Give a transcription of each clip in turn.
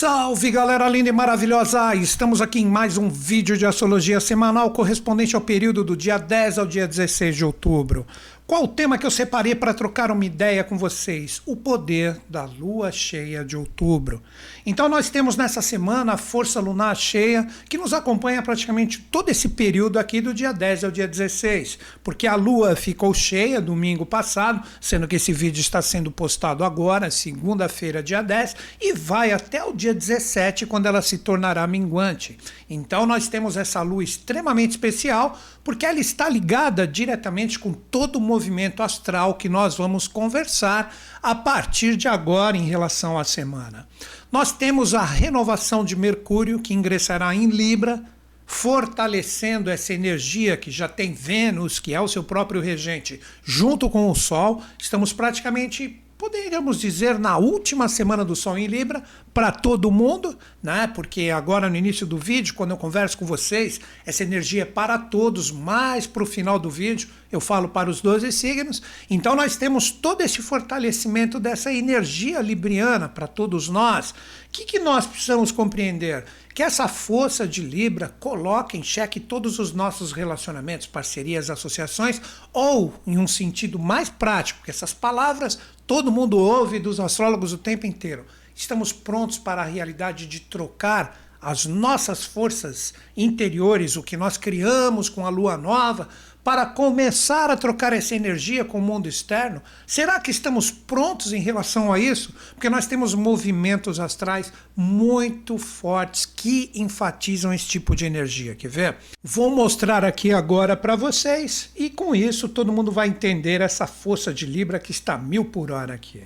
Salve galera linda e maravilhosa! Estamos aqui em mais um vídeo de astrologia semanal correspondente ao período do dia 10 ao dia 16 de outubro. Qual o tema que eu separei para trocar uma ideia com vocês? O poder da lua cheia de outubro. Então, nós temos nessa semana a força lunar cheia que nos acompanha praticamente todo esse período aqui do dia 10 ao dia 16, porque a lua ficou cheia domingo passado, sendo que esse vídeo está sendo postado agora, segunda-feira, dia 10, e vai até o dia 17, quando ela se tornará minguante. Então, nós temos essa lua extremamente especial, porque ela está ligada diretamente com todo o movimento astral que nós vamos conversar a partir de agora em relação à semana. Nós temos a renovação de Mercúrio que ingressará em Libra, fortalecendo essa energia que já tem Vênus, que é o seu próprio regente, junto com o Sol. Estamos praticamente poderíamos dizer na última semana do Sol em Libra para todo mundo, né? Porque agora no início do vídeo, quando eu converso com vocês, essa energia é para todos, mais para o final do vídeo eu falo para os 12 signos. Então nós temos todo esse fortalecimento dessa energia libriana para todos nós. O que, que nós precisamos compreender? Que essa força de Libra coloca em xeque todos os nossos relacionamentos, parcerias, associações, ou, em um sentido mais prático, que essas palavras todo mundo ouve dos astrólogos o tempo inteiro. Estamos prontos para a realidade de trocar as nossas forças interiores, o que nós criamos com a lua nova, para começar a trocar essa energia com o mundo externo? Será que estamos prontos em relação a isso? Porque nós temos movimentos astrais muito fortes que enfatizam esse tipo de energia. Quer ver? Vou mostrar aqui agora para vocês e com isso todo mundo vai entender essa força de Libra que está mil por hora aqui.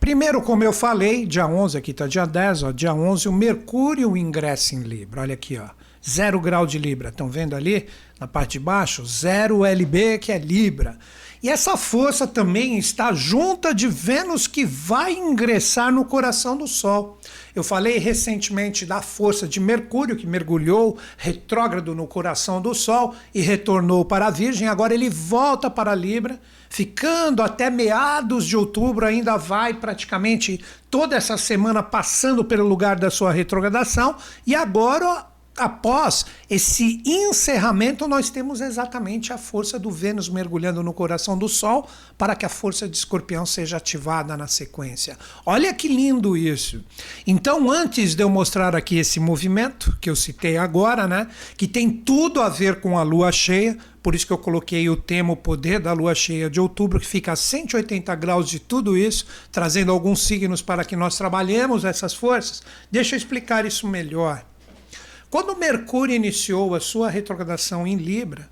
Primeiro, como eu falei, dia 11, aqui está dia 10, ó, dia 11, o Mercúrio ingressa em Libra. Olha aqui, ó. Zero grau de Libra. Estão vendo ali na parte de baixo? Zero LB, que é Libra. E essa força também está junta de Vênus que vai ingressar no coração do Sol. Eu falei recentemente da força de Mercúrio que mergulhou retrógrado no coração do Sol e retornou para a Virgem. Agora ele volta para a Libra, ficando até meados de outubro, ainda vai praticamente toda essa semana passando pelo lugar da sua retrogradação. E agora após esse encerramento, nós temos exatamente a força do Vênus mergulhando no coração do Sol para que a força de Escorpião seja ativada na sequência. Olha que lindo isso. Então, antes de eu mostrar aqui esse movimento que eu citei agora, né, que tem tudo a ver com a lua cheia, por isso que eu coloquei o tema O Poder da Lua Cheia de Outubro, que fica a 180 graus de tudo isso, trazendo alguns signos para que nós trabalhemos essas forças. Deixa eu explicar isso melhor. Quando Mercúrio iniciou a sua retrogradação em Libra,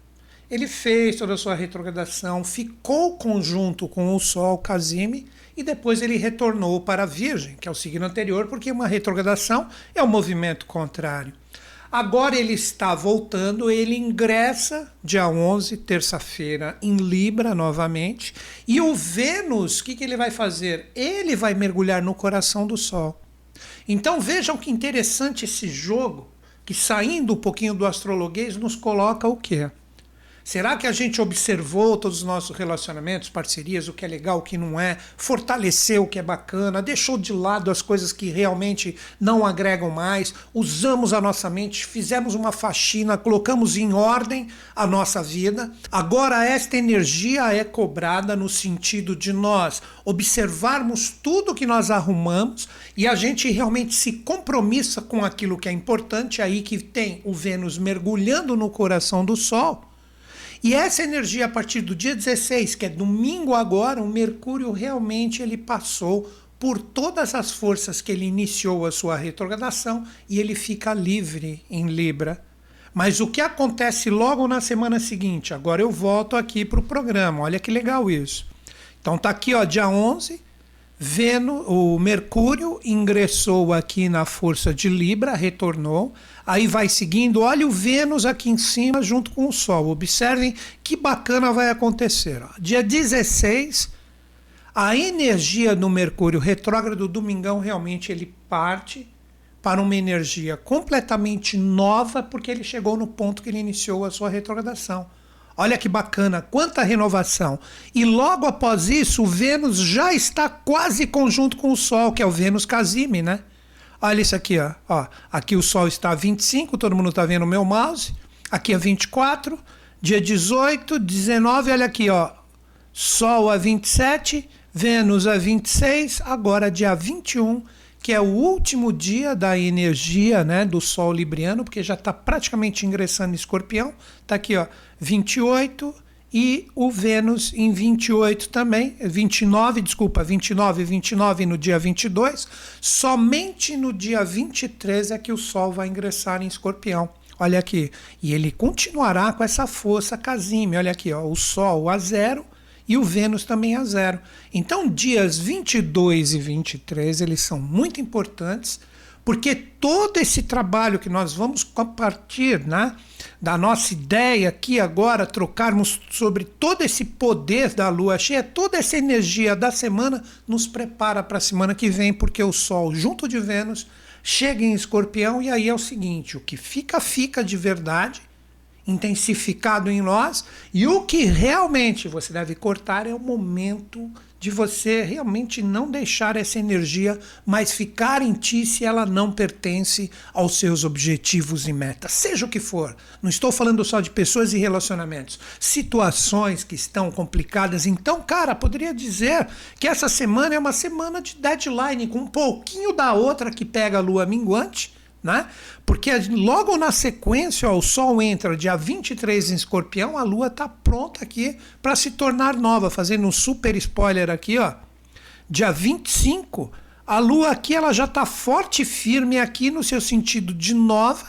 ele fez toda a sua retrogradação, ficou conjunto com o Sol Casime e depois ele retornou para a Virgem, que é o signo anterior, porque uma retrogradação é um movimento contrário. Agora ele está voltando, ele ingressa dia 11, terça-feira, em Libra novamente. E o Vênus, o que, que ele vai fazer? Ele vai mergulhar no coração do Sol. Então vejam que interessante esse jogo que saindo um pouquinho do astrologuês nos coloca o quê? Será que a gente observou todos os nossos relacionamentos, parcerias, o que é legal, o que não é, fortaleceu o que é bacana, deixou de lado as coisas que realmente não agregam mais, usamos a nossa mente, fizemos uma faxina, colocamos em ordem a nossa vida? Agora, esta energia é cobrada no sentido de nós observarmos tudo que nós arrumamos e a gente realmente se compromissa com aquilo que é importante, aí que tem o Vênus mergulhando no coração do Sol e essa energia, a partir do dia 16, que é domingo agora, o Mercúrio realmente ele passou por todas as forças que ele iniciou a sua retrogradação e ele fica livre em Libra. Mas o que acontece logo na semana seguinte? Agora eu volto aqui para o programa, olha que legal isso. Então tá aqui, ó, dia 11, Vênus, o Mercúrio ingressou aqui na força de Libra, retornou. Aí vai seguindo, olha o Vênus aqui em cima junto com o Sol. Observem que bacana vai acontecer. Ó. Dia 16, a energia do Mercúrio retrógrado domingão realmente ele parte para uma energia completamente nova, porque ele chegou no ponto que ele iniciou a sua retrogradação. Olha que bacana, quanta renovação. E logo após isso, o Vênus já está quase conjunto com o Sol, que é o Vênus Casime, né? Olha isso aqui, ó. ó. Aqui o Sol está a 25, todo mundo está vendo o meu mouse. Aqui é 24, dia 18, 19, olha aqui, ó. Sol a 27, Vênus a 26, agora dia 21, que é o último dia da energia né, do Sol Libriano, porque já está praticamente ingressando em escorpião. Está aqui, ó, 28 e o Vênus em 28 também, 29, desculpa, 29 e 29 no dia 22. Somente no dia 23 é que o Sol vai ingressar em escorpião. Olha aqui. E ele continuará com essa força casime. Olha aqui, ó, o Sol a zero e o Vênus também a zero. Então, dias 22 e 23, eles são muito importantes, porque todo esse trabalho que nós vamos compartilhar, né, da nossa ideia aqui agora, trocarmos sobre todo esse poder da lua cheia, toda essa energia da semana, nos prepara para a semana que vem, porque o Sol, junto de Vênus, chega em escorpião, e aí é o seguinte: o que fica, fica de verdade intensificado em nós, e o que realmente você deve cortar é o momento de você realmente não deixar essa energia mais ficar em ti se ela não pertence aos seus objetivos e metas, seja o que for. Não estou falando só de pessoas e relacionamentos, situações que estão complicadas. Então, cara, poderia dizer que essa semana é uma semana de deadline com um pouquinho da outra que pega a lua minguante né? Porque logo na sequência, ó, o Sol entra dia 23 em Escorpião, a Lua está pronta aqui para se tornar nova, fazendo um super spoiler aqui, ó. Dia 25, a Lua aqui ela já está forte e firme aqui no seu sentido de nova,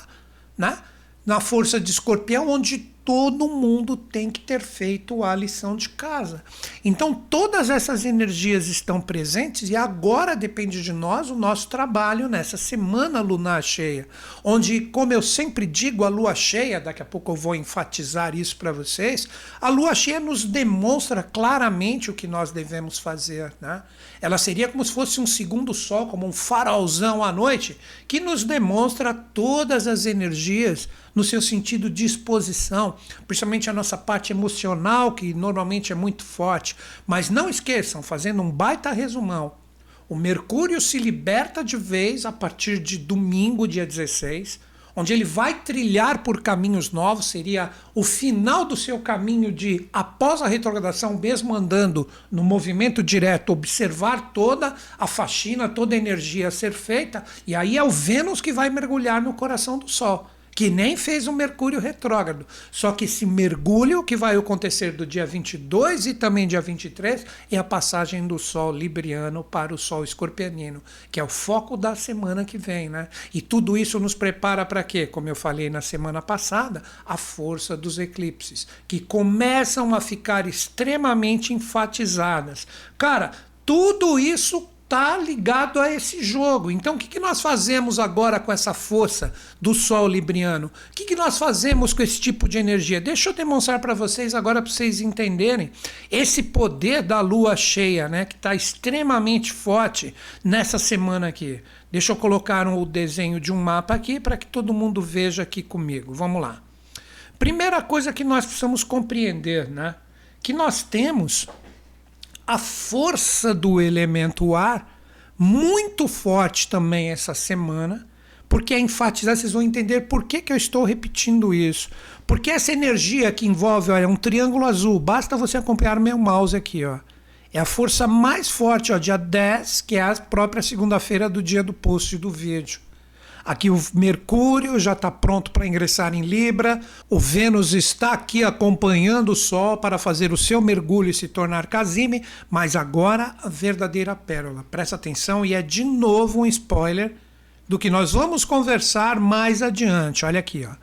né? Na força de Escorpião, onde todo mundo tem que ter feito a lição de casa. Então, todas essas energias estão presentes e agora depende de nós o nosso trabalho nessa semana lunar cheia, onde, como eu sempre digo, a lua cheia, daqui a pouco eu vou enfatizar isso para vocês, a lua cheia nos demonstra claramente o que nós devemos fazer. Né? Ela seria como se fosse um segundo sol, como um farolzão à noite, que nos demonstra todas as energias no seu sentido de exposição, principalmente a nossa parte emocional, que normalmente é muito forte. Mas não esqueçam, fazendo um baita resumão, o Mercúrio se liberta de vez a partir de domingo, dia 16, onde ele vai trilhar por caminhos novos, seria o final do seu caminho de, após a retrogradação, mesmo andando no movimento direto, observar toda a faxina, toda a energia a ser feita, e aí é o Vênus que vai mergulhar no coração do Sol que nem fez um Mercúrio retrógrado. Só que esse mergulho que vai acontecer do dia 22 e também dia 23 é a passagem do Sol libriano para o Sol escorpianino, que é o foco da semana que vem, né? E tudo isso nos prepara para quê? Como eu falei na semana passada, a força dos eclipses, que começam a ficar extremamente enfatizadas. Cara, tudo isso está ligado a esse jogo. Então, o que, que nós fazemos agora com essa força do Sol Libriano? O que, que nós fazemos com esse tipo de energia? Deixa eu demonstrar para vocês agora, para vocês entenderem esse poder da Lua cheia, né, que está extremamente forte nessa semana aqui. Deixa eu colocar o desenho de um mapa aqui para que todo mundo veja aqui comigo. Vamos lá. Primeira coisa que nós precisamos compreender, né, que nós temos a força do elemento ar muito forte também essa semana, porque é enfatizar, vocês vão entender por que, que eu estou repetindo isso. Porque essa energia que envolve, olha, um triângulo azul, basta você acompanhar meu mouse aqui, ó. É a força mais forte, ó, dia 10, que é a própria segunda-feira do dia do post do vídeo. Aqui o Mercúrio já está pronto para ingressar em Libra. O Vênus está aqui acompanhando o Sol para fazer o seu mergulho e se tornar Casime. Mas agora a verdadeira pérola. Presta atenção e é de novo um spoiler do que nós vamos conversar mais adiante. Olha aqui, ó.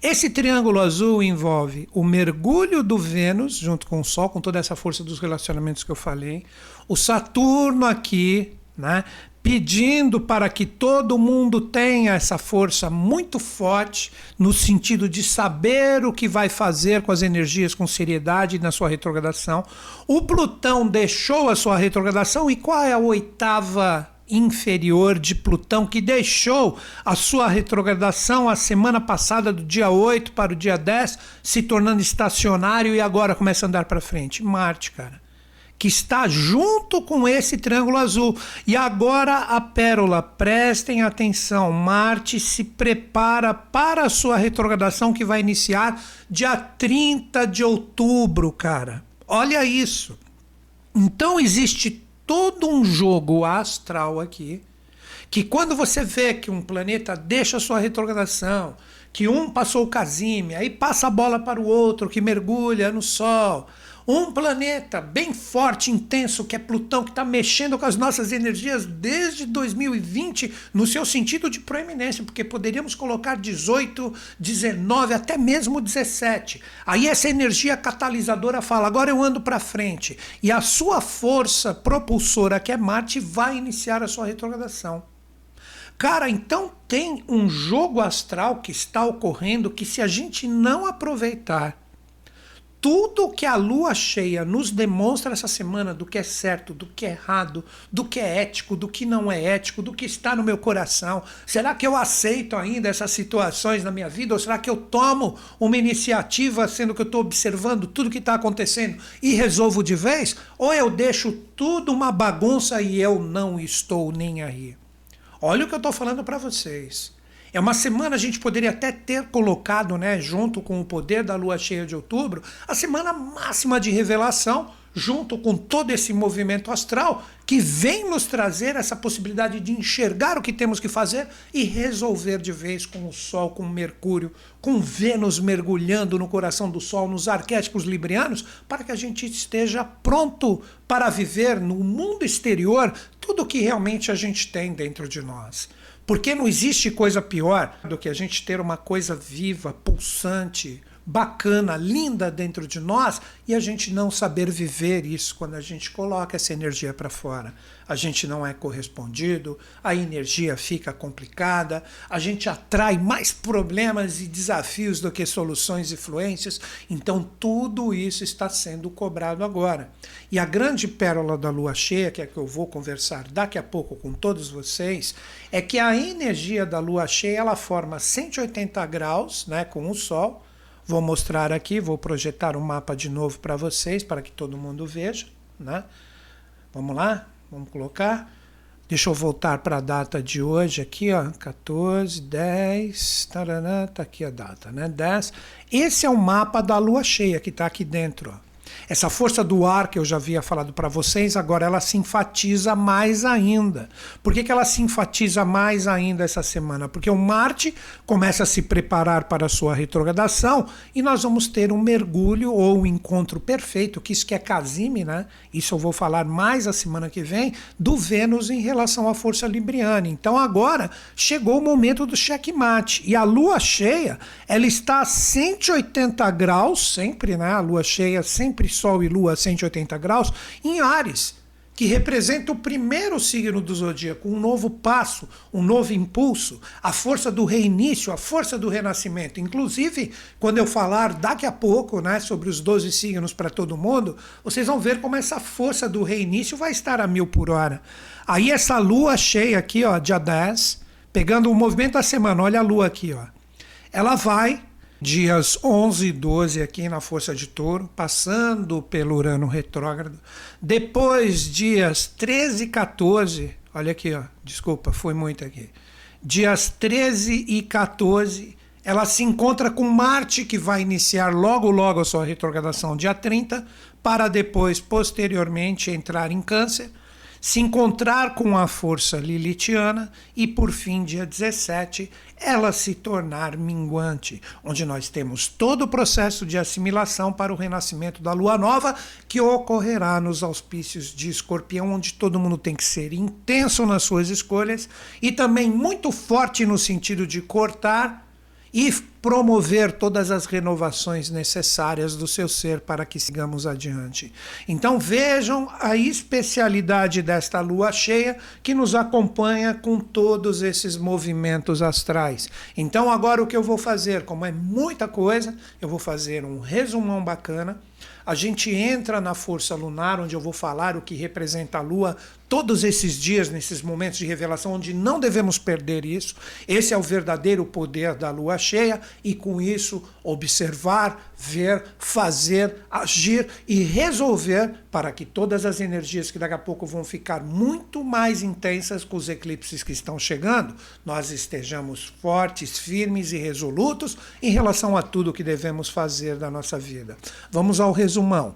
Esse triângulo azul envolve o mergulho do Vênus, junto com o Sol, com toda essa força dos relacionamentos que eu falei, o Saturno aqui, né, pedindo para que todo mundo tenha essa força muito forte no sentido de saber o que vai fazer com as energias com seriedade na sua retrogradação. O Plutão deixou a sua retrogradação e qual é a oitava inferior de Plutão que deixou a sua retrogradação a semana passada do dia 8 para o dia 10, se tornando estacionário e agora começa a andar para frente? Marte, cara que está junto com esse triângulo azul. E agora a pérola, prestem atenção, Marte se prepara para a sua retrogradação que vai iniciar dia 30 de outubro, cara. Olha isso. Então existe todo um jogo astral aqui que quando você vê que um planeta deixa a sua retrogradação, que um passou o Casime, aí passa a bola para o outro que mergulha no Sol, um planeta bem forte, intenso, que é Plutão, que está mexendo com as nossas energias desde 2020, no seu sentido de proeminência, porque poderíamos colocar 18, 19, até mesmo 17. Aí essa energia catalisadora fala: agora eu ando para frente. E a sua força propulsora, que é Marte, vai iniciar a sua retrogradação. Cara, então tem um jogo astral que está ocorrendo que, se a gente não aproveitar, tudo que a lua cheia nos demonstra essa semana do que é certo, do que é errado, do que é ético, do que não é ético, do que está no meu coração. Será que eu aceito ainda essas situações na minha vida? Ou será que eu tomo uma iniciativa, sendo que eu estou observando tudo que está acontecendo e resolvo de vez? Ou eu deixo tudo uma bagunça e eu não estou nem aí? Olha o que eu estou falando para vocês. É uma semana a gente poderia até ter colocado, né, junto com o poder da lua cheia de outubro, a semana máxima de revelação, junto com todo esse movimento astral que vem nos trazer essa possibilidade de enxergar o que temos que fazer e resolver de vez com o Sol, com Mercúrio, com Vênus mergulhando no coração do Sol, nos arquétipos librianos, para que a gente esteja pronto para viver no mundo exterior tudo o que realmente a gente tem dentro de nós. Porque não existe coisa pior do que a gente ter uma coisa viva, pulsante, bacana, linda dentro de nós e a gente não saber viver isso quando a gente coloca essa energia para fora. A gente não é correspondido, a energia fica complicada, a gente atrai mais problemas e desafios do que soluções e fluências. Então, tudo isso está sendo cobrado agora. E a grande pérola da lua cheia, que é que eu vou conversar daqui a pouco com todos vocês, é que a energia da lua cheia ela forma 180 graus né, com o Sol Vou mostrar aqui, vou projetar o um mapa de novo para vocês, para que todo mundo veja. Né? Vamos lá? Vamos colocar. Deixa eu voltar para a data de hoje aqui, ó, 14, 10, taranã, tá aqui a data, né? 10. Esse é o mapa da lua cheia que está aqui dentro, ó. Essa força do ar que eu já havia falado para vocês, agora ela se enfatiza mais ainda. Por que, que ela se enfatiza mais ainda essa semana? Porque o Marte começa a se preparar para a sua retrogradação e nós vamos ter um mergulho ou um encontro perfeito, que isso que é Casime, né? Isso eu vou falar mais a semana que vem, do Vênus em relação à força libriana. Então agora chegou o momento do checkmate. E a lua cheia, ela está a 180 graus, sempre, né? A lua cheia sempre Sol e Lua a 180 graus, em Ares, que representa o primeiro signo do zodíaco, um novo passo, um novo impulso, a força do reinício, a força do renascimento. Inclusive, quando eu falar daqui a pouco né, sobre os 12 signos para todo mundo, vocês vão ver como essa força do reinício vai estar a mil por hora. Aí essa lua cheia aqui, ó, dia 10, pegando o movimento da semana, olha a lua aqui, ó. Ela vai dias 11 e 12 aqui na Força de Touro, passando pelo Urano retrógrado. Depois, dias 13 e 14, olha aqui, ó, desculpa, foi muito aqui. Dias 13 e 14, ela se encontra com Marte, que vai iniciar logo, logo a sua retrogradação, dia 30, para depois, posteriormente, entrar em Câncer se encontrar com a força lilitiana e, por fim, dia 17, ela se tornar minguante, onde nós temos todo o processo de assimilação para o renascimento da lua nova, que ocorrerá nos auspícios de escorpião, onde todo mundo tem que ser intenso nas suas escolhas e também muito forte no sentido de cortar e promover todas as renovações necessárias do seu ser para que sigamos adiante. Então vejam a especialidade desta lua cheia que nos acompanha com todos esses movimentos astrais. Então agora o que eu vou fazer, como é muita coisa, eu vou fazer um resumão bacana a gente entra na força lunar, onde eu vou falar o que representa a Lua todos esses dias, nesses momentos de revelação, onde não devemos perder isso. Esse é o verdadeiro poder da Lua cheia. e com isso observar, ver, fazer, agir e resolver para que todas as energias que daqui a pouco vão ficar muito mais intensas com os eclipses que estão chegando, nós estejamos fortes, firmes e resolutos em relação a tudo que devemos fazer da nossa vida. Vamos ao resumão.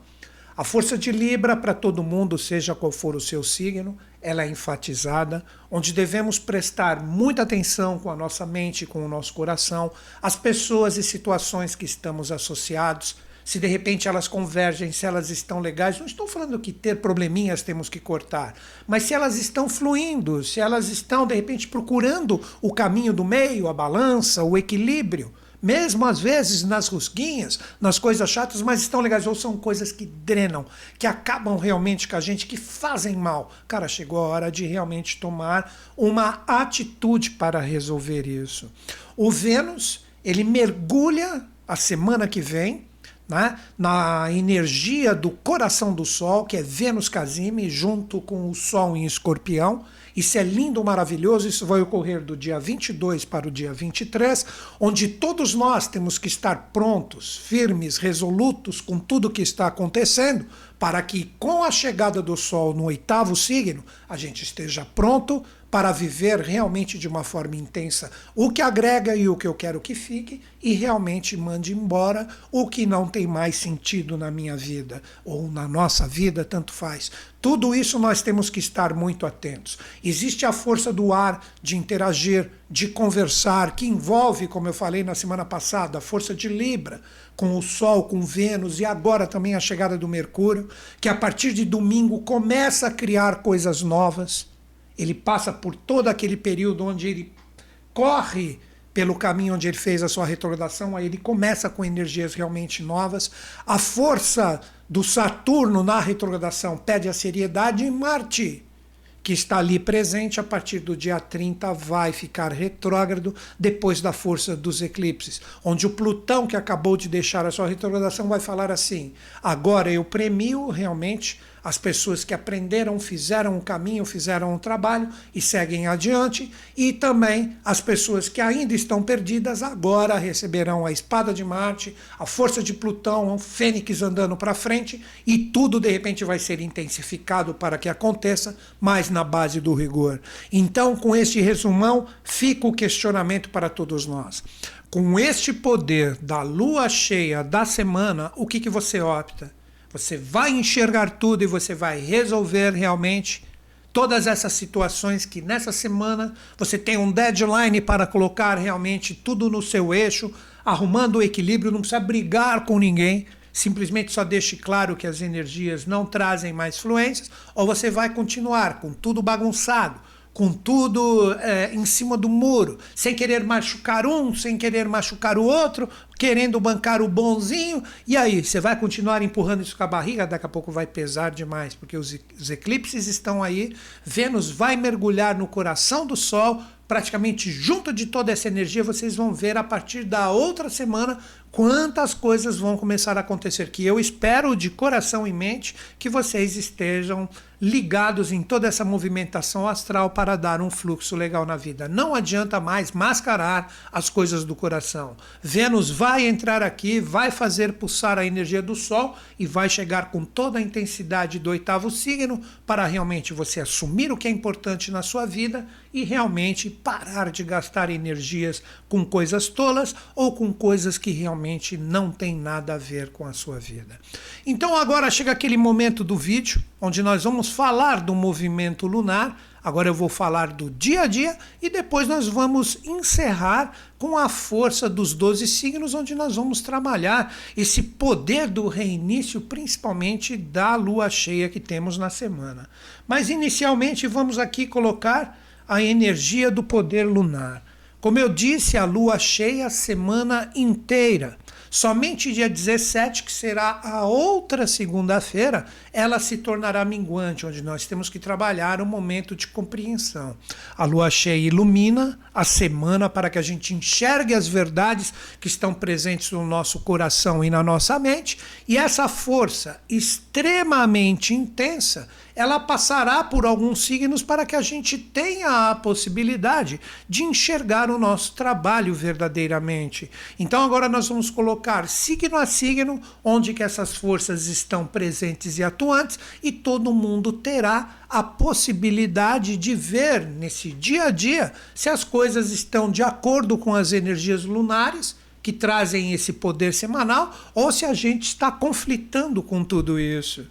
A força de Libra para todo mundo, seja qual for o seu signo, ela é enfatizada, onde devemos prestar muita atenção com a nossa mente, com o nosso coração, as pessoas e situações que estamos associados, se de repente elas convergem, se elas estão legais. Não estou falando que ter probleminhas temos que cortar, mas se elas estão fluindo, se elas estão de repente procurando o caminho do meio, a balança, o equilíbrio mesmo às vezes nas rusguinhas, nas coisas chatas, mas estão legais, ou são coisas que drenam, que acabam realmente com a gente, que fazem mal. Cara, chegou a hora de realmente tomar uma atitude para resolver isso. O Vênus, ele mergulha a semana que vem né, na energia do coração do Sol, que é Vênus Casime, junto com o Sol em Escorpião. Isso é lindo, maravilhoso. Isso vai ocorrer do dia 22 para o dia 23, onde todos nós temos que estar prontos, firmes, resolutos com tudo que está acontecendo, para que com a chegada do Sol no oitavo signo, a gente esteja pronto para viver realmente de uma forma intensa o que agrega e o que eu quero que fique e realmente mande embora o que não tem mais sentido na minha vida ou na nossa vida, tanto faz. Tudo isso nós temos que estar muito atentos. Existe a força do ar de interagir, de conversar, que envolve, como eu falei na semana passada, a força de Libra, com o Sol, com Vênus e agora também a chegada do Mercúrio, que a partir de domingo começa a criar coisas novas ele passa por todo aquele período onde ele corre pelo caminho onde ele fez a sua retrogradação, aí ele começa com energias realmente novas. A força do Saturno na retrogradação pede a seriedade e Marte que está ali presente a partir do dia 30 vai ficar retrógrado depois da força dos eclipses, onde o Plutão que acabou de deixar a sua retrogradação vai falar assim: agora eu premio realmente as pessoas que aprenderam, fizeram o caminho, fizeram o trabalho e seguem adiante, e também as pessoas que ainda estão perdidas agora receberão a espada de Marte, a força de Plutão, o Fênix andando para frente, e tudo de repente vai ser intensificado para que aconteça, mas na base do rigor. Então, com este resumão, fica o questionamento para todos nós. Com este poder da lua cheia da semana, o que, que você opta? Você vai enxergar tudo e você vai resolver realmente todas essas situações que nessa semana você tem um deadline para colocar realmente tudo no seu eixo, arrumando o equilíbrio, não precisa brigar com ninguém, simplesmente só deixe claro que as energias não trazem mais fluências, ou você vai continuar com tudo bagunçado, com tudo é, em cima do muro, sem querer machucar um, sem querer machucar o outro, querendo bancar o bonzinho. E aí, você vai continuar empurrando isso com a barriga? Daqui a pouco vai pesar demais, porque os, os eclipses estão aí. Vênus vai mergulhar no coração do Sol, praticamente junto de toda essa energia. Vocês vão ver a partir da outra semana quantas coisas vão começar a acontecer. Que eu espero de coração e mente que vocês estejam ligados em toda essa movimentação astral para dar um fluxo legal na vida. Não adianta mais mascarar as coisas do coração. Vênus vai entrar aqui, vai fazer pulsar a energia do Sol e vai chegar com toda a intensidade do oitavo signo para realmente você assumir o que é importante na sua vida e realmente parar de gastar energias com coisas tolas ou com coisas que realmente não têm nada a ver com a sua vida. Então agora chega aquele momento do vídeo onde nós vamos falar do movimento lunar. Agora eu vou falar do dia a dia e depois nós vamos encerrar com a força dos 12 signos, onde nós vamos trabalhar esse poder do reinício, principalmente da lua cheia que temos na semana. Mas inicialmente vamos aqui colocar a energia do poder lunar. Como eu disse, a lua cheia a semana inteira. Somente dia 17, que será a outra segunda-feira, ela se tornará minguante, onde nós temos que trabalhar um momento de compreensão. A lua cheia ilumina a semana para que a gente enxergue as verdades que estão presentes no nosso coração e na nossa mente, e essa força extremamente intensa ela passará por alguns signos para que a gente tenha a possibilidade de enxergar o nosso trabalho verdadeiramente. Então agora nós vamos colocar signo a signo onde que essas forças estão presentes e atuantes e todo mundo terá a possibilidade de ver nesse dia a dia se as coisas estão de acordo com as energias lunares que trazem esse poder semanal ou se a gente está conflitando com tudo isso.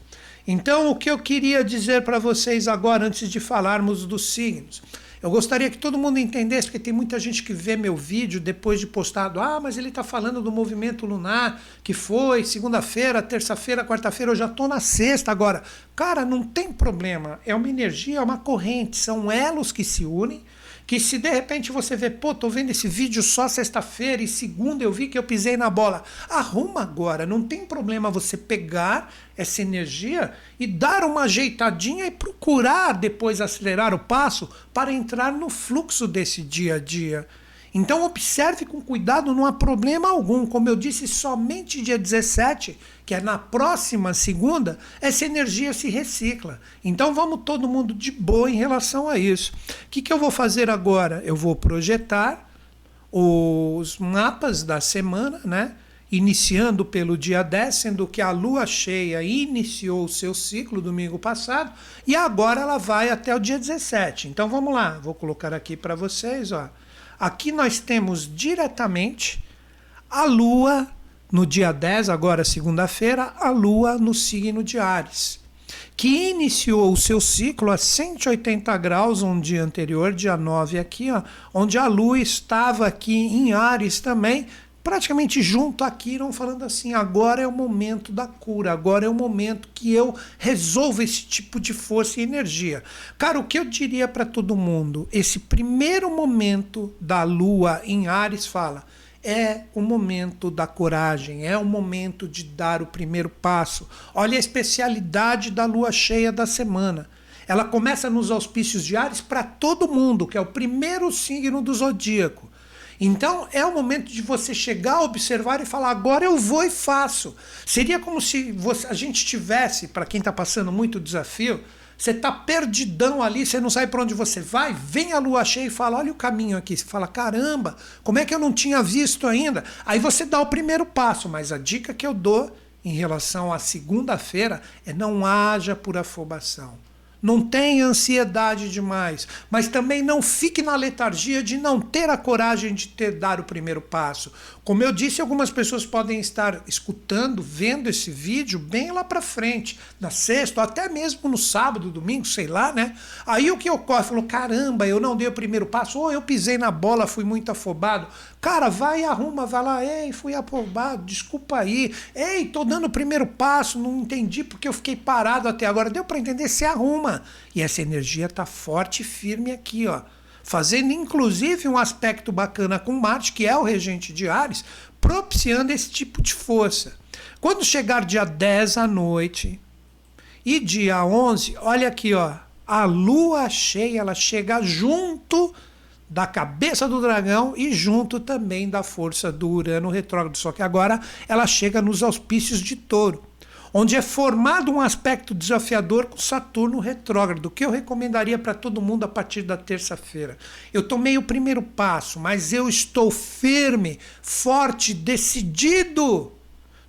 Então, o que eu queria dizer para vocês agora, antes de falarmos dos signos, eu gostaria que todo mundo entendesse, porque tem muita gente que vê meu vídeo depois de postado. Ah, mas ele está falando do movimento lunar que foi segunda-feira, terça-feira, quarta-feira. Eu já estou na sexta agora. Cara, não tem problema. É uma energia, é uma corrente. São elos que se unem que se de repente você vê, pô, tô vendo esse vídeo só sexta-feira e segunda eu vi que eu pisei na bola. Arruma agora, não tem problema você pegar essa energia e dar uma ajeitadinha e procurar depois acelerar o passo para entrar no fluxo desse dia a dia. Então observe com cuidado, não há problema algum. Como eu disse, somente dia 17, que é na próxima segunda, essa energia se recicla. Então vamos todo mundo de boa em relação a isso. O que, que eu vou fazer agora? Eu vou projetar os mapas da semana, né? Iniciando pelo dia 10, sendo que a lua cheia iniciou o seu ciclo domingo passado e agora ela vai até o dia 17. Então vamos lá, vou colocar aqui para vocês, ó. Aqui nós temos diretamente a Lua no dia 10, agora segunda-feira, a Lua no signo de Ares, que iniciou o seu ciclo a 180 graus um dia anterior, dia 9 aqui, ó, onde a Lua estava aqui em Ares também, praticamente junto aqui, não falando assim, agora é o momento da cura, agora é o momento que eu resolvo esse tipo de força e energia. Cara, o que eu diria para todo mundo, esse primeiro momento da lua em Ares fala, é o momento da coragem, é o momento de dar o primeiro passo. Olha a especialidade da lua cheia da semana. Ela começa nos auspícios de Ares para todo mundo, que é o primeiro signo do zodíaco. Então é o momento de você chegar, observar e falar: agora eu vou e faço. Seria como se você, a gente tivesse, para quem está passando muito desafio, você está perdidão ali, você não sabe para onde você vai, vem a lua cheia e fala: olha o caminho aqui. Você fala: caramba, como é que eu não tinha visto ainda? Aí você dá o primeiro passo, mas a dica que eu dou em relação à segunda-feira é não haja por afobação. Não tenha ansiedade demais, mas também não fique na letargia de não ter a coragem de ter dar o primeiro passo. Como eu disse, algumas pessoas podem estar escutando, vendo esse vídeo bem lá para frente, na sexta, ou até mesmo no sábado, domingo, sei lá, né? Aí o que ocorre? Falou: caramba, eu não dei o primeiro passo, ou eu pisei na bola, fui muito afobado. Cara, vai e arruma, vai lá, ei, fui afobado, desculpa aí. Ei, tô dando o primeiro passo, não entendi porque eu fiquei parado até agora. Deu para entender? Se arruma. E essa energia tá forte e firme aqui, ó fazendo inclusive um aspecto bacana com Marte, que é o regente de Ares, propiciando esse tipo de força. Quando chegar dia 10 à noite e dia 11, olha aqui, ó, a lua cheia, ela chega junto da cabeça do dragão e junto também da força do Urano retrógrado, só que agora ela chega nos auspícios de Touro onde é formado um aspecto desafiador com Saturno retrógrado, que eu recomendaria para todo mundo a partir da terça-feira. Eu tomei o primeiro passo, mas eu estou firme, forte, decidido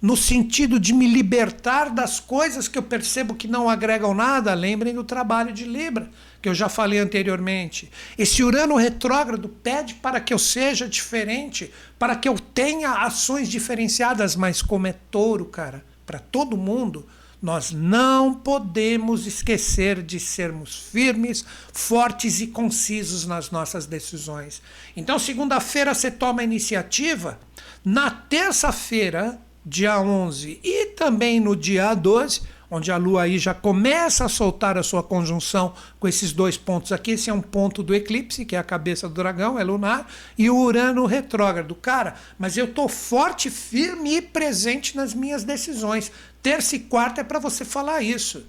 no sentido de me libertar das coisas que eu percebo que não agregam nada. Lembrem do trabalho de Libra, que eu já falei anteriormente. Esse Urano retrógrado pede para que eu seja diferente, para que eu tenha ações diferenciadas, mas como é touro, cara, para todo mundo, nós não podemos esquecer de sermos firmes, fortes e concisos nas nossas decisões. Então, segunda-feira você toma a iniciativa, na terça-feira, dia 11, e também no dia 12, onde a Lua aí já começa a soltar a sua conjunção com esses dois pontos aqui. Esse é um ponto do eclipse, que é a cabeça do dragão, é lunar, e o Urano retrógrado. Cara, mas eu tô forte, firme e presente nas minhas decisões. Terça e quarta é para você falar isso.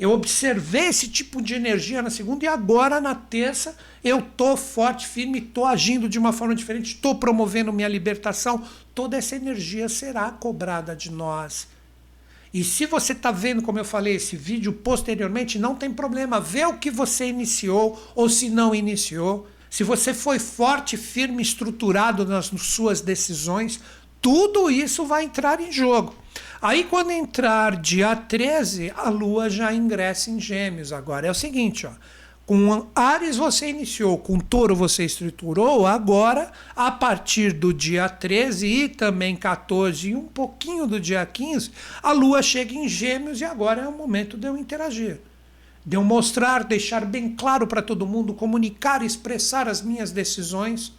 Eu observei esse tipo de energia na segunda e agora na terça eu tô forte, firme, tô agindo de uma forma diferente, estou promovendo minha libertação. Toda essa energia será cobrada de nós. E se você está vendo, como eu falei, esse vídeo posteriormente, não tem problema. Vê o que você iniciou ou se não iniciou. Se você foi forte, firme, estruturado nas suas decisões, tudo isso vai entrar em jogo. Aí, quando entrar dia 13, a Lua já ingressa em Gêmeos. Agora é o seguinte, ó. Com Ares você iniciou, com Touro você estruturou, agora, a partir do dia 13 e também 14 e um pouquinho do dia 15, a Lua chega em Gêmeos e agora é o momento de eu interagir. De eu mostrar, deixar bem claro para todo mundo, comunicar, expressar as minhas decisões,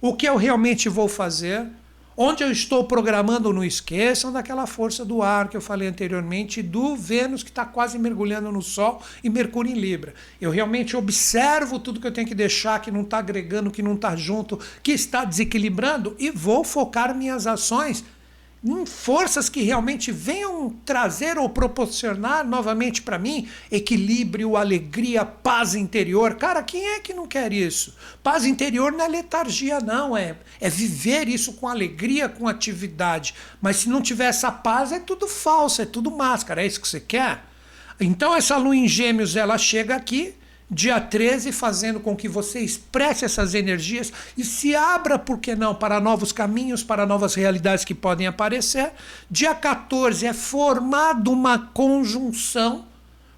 o que eu realmente vou fazer Onde eu estou programando, não esqueçam daquela força do ar que eu falei anteriormente, do Vênus que está quase mergulhando no Sol e Mercúrio em Libra. Eu realmente observo tudo que eu tenho que deixar, que não está agregando, que não está junto, que está desequilibrando e vou focar minhas ações em forças que realmente venham trazer ou proporcionar novamente para mim equilíbrio, alegria, paz interior. Cara, quem é que não quer isso? Paz interior não é letargia, não, é, é viver isso com alegria, com atividade. Mas se não tiver essa paz, é tudo falso, é tudo máscara. É isso que você quer? Então, essa lua em Gêmeos, ela chega aqui dia 13, fazendo com que você expresse essas energias e se abra, por que não, para novos caminhos, para novas realidades que podem aparecer. Dia 14 é formado uma conjunção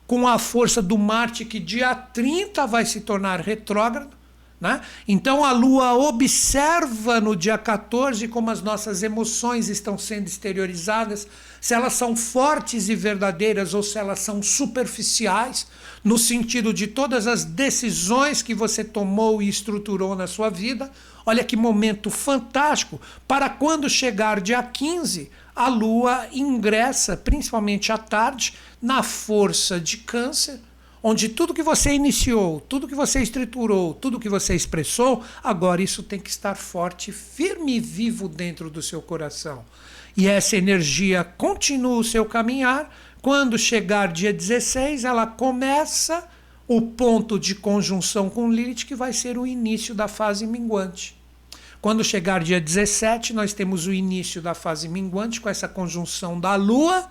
com a força do Marte, que dia 30 vai se tornar retrógrado. Né? Então a Lua observa no dia 14 como as nossas emoções estão sendo exteriorizadas, se elas são fortes e verdadeiras ou se elas são superficiais, no sentido de todas as decisões que você tomou e estruturou na sua vida. Olha que momento fantástico para quando chegar dia 15, a Lua ingressa, principalmente à tarde, na força de Câncer onde tudo que você iniciou, tudo que você estruturou, tudo que você expressou, agora isso tem que estar forte, firme e vivo dentro do seu coração. E essa energia continua o seu caminhar. Quando chegar dia 16, ela começa o ponto de conjunção com Lilith, que vai ser o início da fase minguante. Quando chegar dia 17, nós temos o início da fase minguante com essa conjunção da Lua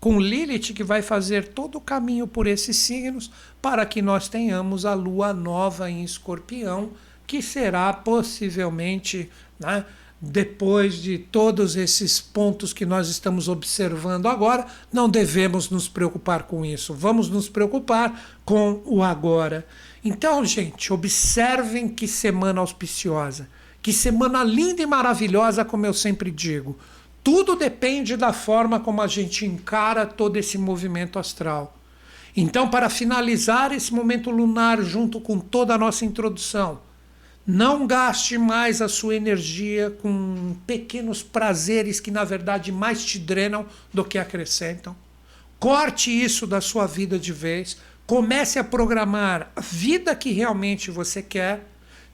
com Lilith, que vai fazer todo o caminho por esses signos para que nós tenhamos a lua nova em escorpião, que será possivelmente, né, depois de todos esses pontos que nós estamos observando agora, não devemos nos preocupar com isso. Vamos nos preocupar com o agora. Então, gente, observem que semana auspiciosa, que semana linda e maravilhosa, como eu sempre digo. Tudo depende da forma como a gente encara todo esse movimento astral. Então, para finalizar esse momento lunar, junto com toda a nossa introdução, não gaste mais a sua energia com pequenos prazeres que, na verdade, mais te drenam do que acrescentam. Corte isso da sua vida de vez. Comece a programar a vida que realmente você quer.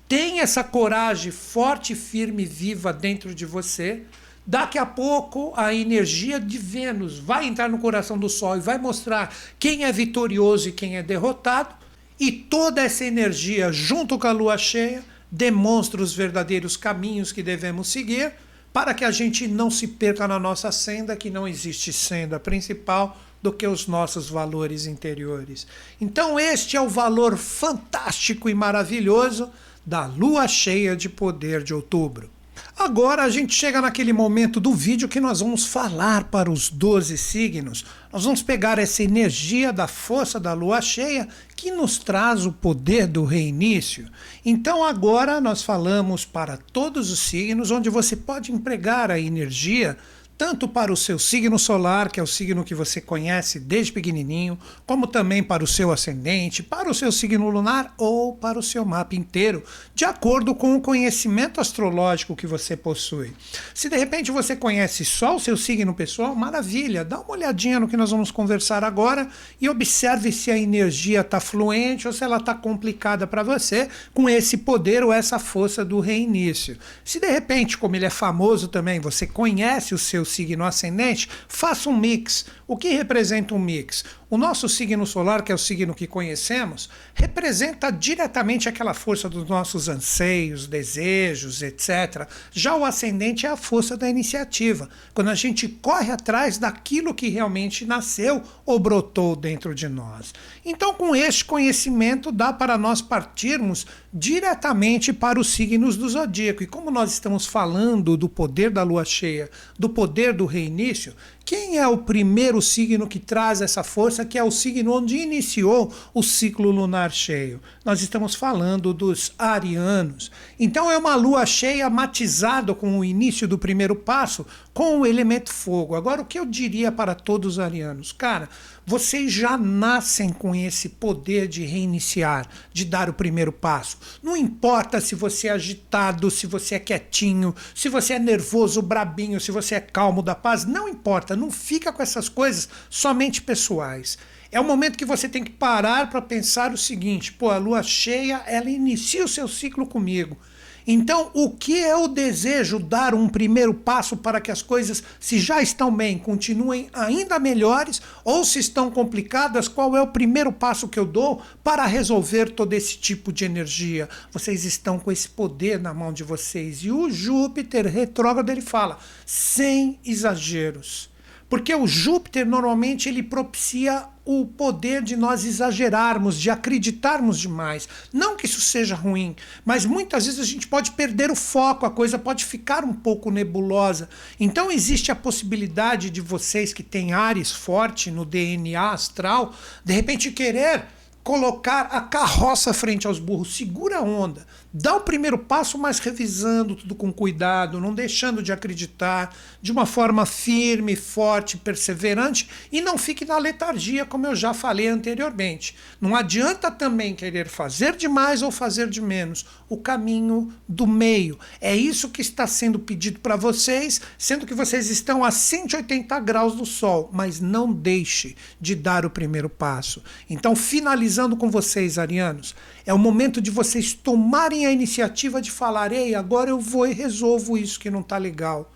Tenha essa coragem forte, firme e viva dentro de você Daqui a pouco a energia de Vênus vai entrar no coração do Sol e vai mostrar quem é vitorioso e quem é derrotado. E toda essa energia, junto com a lua cheia, demonstra os verdadeiros caminhos que devemos seguir para que a gente não se perca na nossa senda, que não existe senda principal do que os nossos valores interiores. Então, este é o valor fantástico e maravilhoso da lua cheia de poder de outubro. Agora a gente chega naquele momento do vídeo que nós vamos falar para os 12 signos. Nós vamos pegar essa energia da força da lua cheia que nos traz o poder do reinício. Então agora nós falamos para todos os signos onde você pode empregar a energia tanto para o seu signo solar, que é o signo que você conhece desde pequenininho, como também para o seu ascendente, para o seu signo lunar ou para o seu mapa inteiro, de acordo com o conhecimento astrológico que você possui. Se de repente você conhece só o seu signo pessoal, maravilha, dá uma olhadinha no que nós vamos conversar agora e observe se a energia está fluente ou se ela está complicada para você com esse poder ou essa força do reinício. Se de repente, como ele é famoso também, você conhece o seu seu signo ascendente, faça um mix. O que representa um mix? O nosso signo solar, que é o signo que conhecemos, representa diretamente aquela força dos nossos anseios, desejos, etc. Já o ascendente é a força da iniciativa, quando a gente corre atrás daquilo que realmente nasceu ou brotou dentro de nós. Então, com este conhecimento, dá para nós partirmos diretamente para os signos do zodíaco. E como nós estamos falando do poder da lua cheia, do poder do reinício, quem é o primeiro signo que traz essa força, que é o signo onde iniciou o ciclo lunar cheio? Nós estamos falando dos arianos. Então é uma lua cheia matizada com o início do primeiro passo com o elemento fogo. Agora, o que eu diria para todos os arianos? Cara, vocês já nascem com esse poder de reiniciar, de dar o primeiro passo. Não importa se você é agitado, se você é quietinho, se você é nervoso, brabinho, se você é calmo da paz, não importa, não fica com essas coisas somente pessoais. É o momento que você tem que parar para pensar o seguinte: pô, a lua cheia, ela inicia o seu ciclo comigo. Então, o que é o desejo dar um primeiro passo para que as coisas, se já estão bem, continuem ainda melhores, ou se estão complicadas, qual é o primeiro passo que eu dou para resolver todo esse tipo de energia? Vocês estão com esse poder na mão de vocês. E o Júpiter retrógrado ele fala, sem exageros. Porque o Júpiter normalmente ele propicia o poder de nós exagerarmos, de acreditarmos demais. Não que isso seja ruim, mas muitas vezes a gente pode perder o foco, a coisa pode ficar um pouco nebulosa. Então existe a possibilidade de vocês que têm Ares forte no DNA astral, de repente querer colocar a carroça frente aos burros, segura a onda, dá o primeiro passo, mas revisando tudo com cuidado, não deixando de acreditar, de uma forma firme, forte, perseverante e não fique na letargia, como eu já falei anteriormente. Não adianta também querer fazer demais ou fazer de menos. O caminho do meio. É isso que está sendo pedido para vocês, sendo que vocês estão a 180 graus do sol, mas não deixe de dar o primeiro passo. Então, finalizando finalizando com vocês, arianos. É o momento de vocês tomarem a iniciativa de falar: ei, agora eu vou e resolvo isso que não está legal.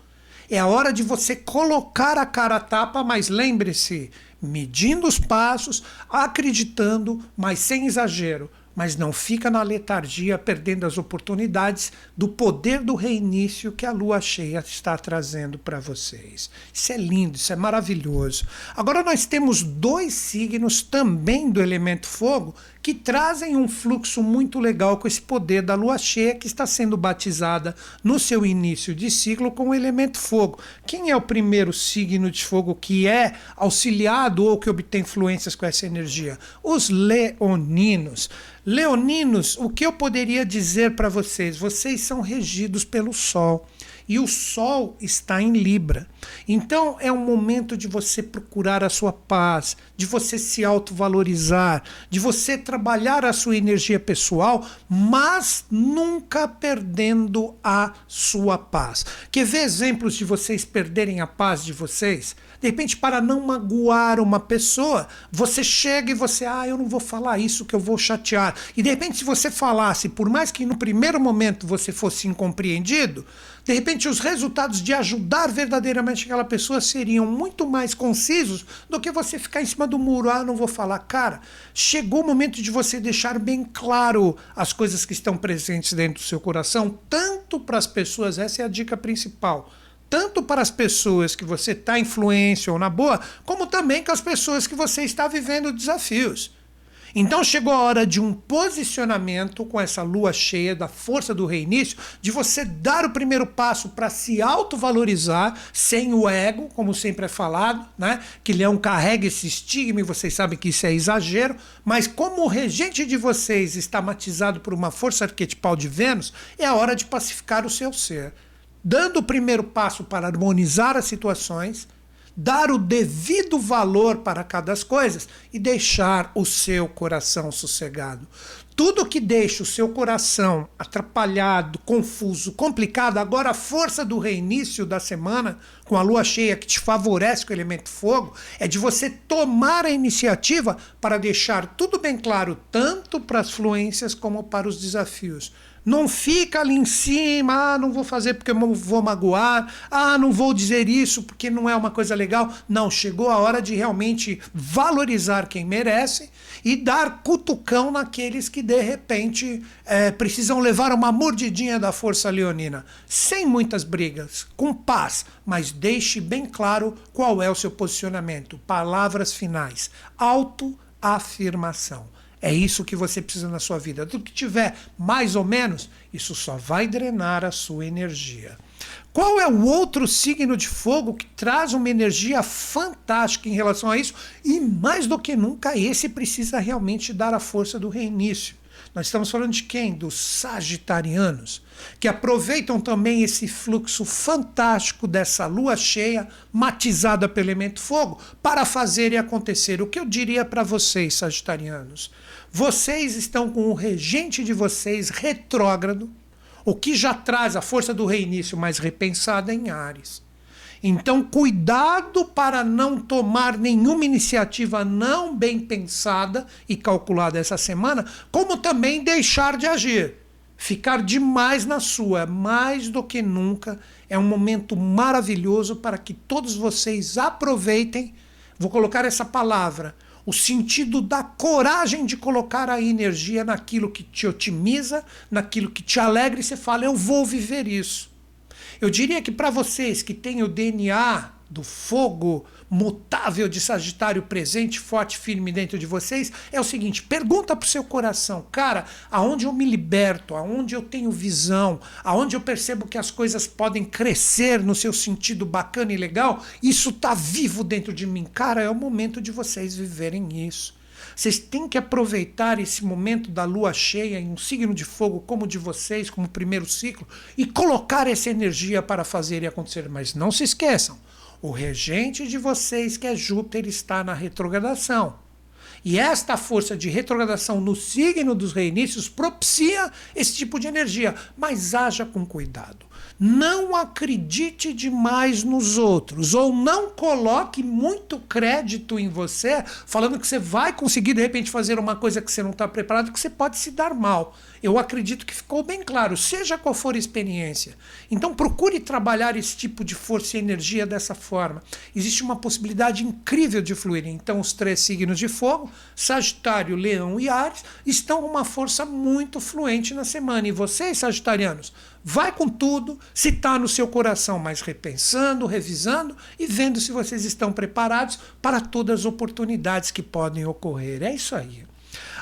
É a hora de você colocar a cara a tapa, mas lembre-se, medindo os passos, acreditando, mas sem exagero mas não fica na letargia perdendo as oportunidades do poder do reinício que a lua cheia está trazendo para vocês. Isso é lindo, isso é maravilhoso. Agora nós temos dois signos também do elemento fogo que trazem um fluxo muito legal com esse poder da lua cheia que está sendo batizada no seu início de ciclo com o elemento fogo. Quem é o primeiro signo de fogo que é auxiliado ou que obtém influências com essa energia? Os leoninos. Leoninos, o que eu poderia dizer para vocês? Vocês são regidos pelo Sol e o Sol está em Libra. Então é um momento de você procurar a sua paz, de você se autovalorizar, de você trabalhar a sua energia pessoal, mas nunca perdendo a sua paz. Quer ver exemplos de vocês perderem a paz de vocês? De repente, para não magoar uma pessoa, você chega e você, ah, eu não vou falar isso que eu vou chatear. E de repente, se você falasse, por mais que no primeiro momento você fosse incompreendido, de repente, os resultados de ajudar verdadeiramente aquela pessoa seriam muito mais concisos do que você ficar em cima do muro. Ah, não vou falar. Cara, chegou o momento de você deixar bem claro as coisas que estão presentes dentro do seu coração, tanto para as pessoas, essa é a dica principal tanto para as pessoas que você está influência ou na boa, como também com as pessoas que você está vivendo desafios. Então chegou a hora de um posicionamento com essa lua cheia da força do reinício, de você dar o primeiro passo para se autovalorizar sem o ego, como sempre é falado, né? Que Leão carrega esse estigma e vocês sabem que isso é exagero, mas como o regente de vocês está matizado por uma força arquetipal de Vênus, é a hora de pacificar o seu ser, dando o primeiro passo para harmonizar as situações dar o devido valor para cada das coisas e deixar o seu coração sossegado. Tudo que deixa o seu coração atrapalhado, confuso, complicado, agora a força do reinício da semana, com a lua cheia que te favorece com o elemento fogo, é de você tomar a iniciativa para deixar tudo bem claro, tanto para as fluências como para os desafios. Não fica ali em cima, ah, não vou fazer porque vou magoar, ah, não vou dizer isso porque não é uma coisa legal. Não, chegou a hora de realmente valorizar quem merece e dar cutucão naqueles que de repente é, precisam levar uma mordidinha da força leonina. Sem muitas brigas, com paz, mas deixe bem claro qual é o seu posicionamento. Palavras finais. Autoafirmação. É isso que você precisa na sua vida. Tudo que tiver mais ou menos, isso só vai drenar a sua energia. Qual é o outro signo de fogo que traz uma energia fantástica em relação a isso? E mais do que nunca, esse precisa realmente dar a força do reinício. Nós estamos falando de quem? Dos sagitarianos, que aproveitam também esse fluxo fantástico dessa lua cheia, matizada pelo elemento fogo, para fazer e acontecer. O que eu diria para vocês, sagitarianos? Vocês estão com o regente de vocês retrógrado, o que já traz a força do reinício mais repensada em Ares. Então, cuidado para não tomar nenhuma iniciativa não bem pensada e calculada essa semana, como também deixar de agir. Ficar demais na sua, mais do que nunca, é um momento maravilhoso para que todos vocês aproveitem. Vou colocar essa palavra, o sentido da coragem de colocar a energia naquilo que te otimiza, naquilo que te alegra e você fala, eu vou viver isso. Eu diria que para vocês que têm o DNA do fogo mutável de Sagitário presente, forte, firme dentro de vocês, é o seguinte: pergunta para o seu coração, cara, aonde eu me liberto, aonde eu tenho visão, aonde eu percebo que as coisas podem crescer no seu sentido bacana e legal, isso está vivo dentro de mim. Cara, é o momento de vocês viverem isso. Vocês têm que aproveitar esse momento da lua cheia em um signo de fogo como o de vocês, como o primeiro ciclo, e colocar essa energia para fazer e acontecer. Mas não se esqueçam, o regente de vocês, que é Júpiter, está na retrogradação. E esta força de retrogradação no signo dos reinícios propicia esse tipo de energia. Mas haja com cuidado. Não acredite demais nos outros, ou não coloque muito crédito em você, falando que você vai conseguir de repente fazer uma coisa que você não está preparado, que você pode se dar mal. Eu acredito que ficou bem claro, seja qual for a experiência. Então procure trabalhar esse tipo de força e energia dessa forma. Existe uma possibilidade incrível de fluir. Então, os três signos de fogo, Sagitário, Leão e Ares, estão com uma força muito fluente na semana. E vocês, Sagitarianos, vai com tudo, se está no seu coração, mas repensando, revisando e vendo se vocês estão preparados para todas as oportunidades que podem ocorrer. É isso aí.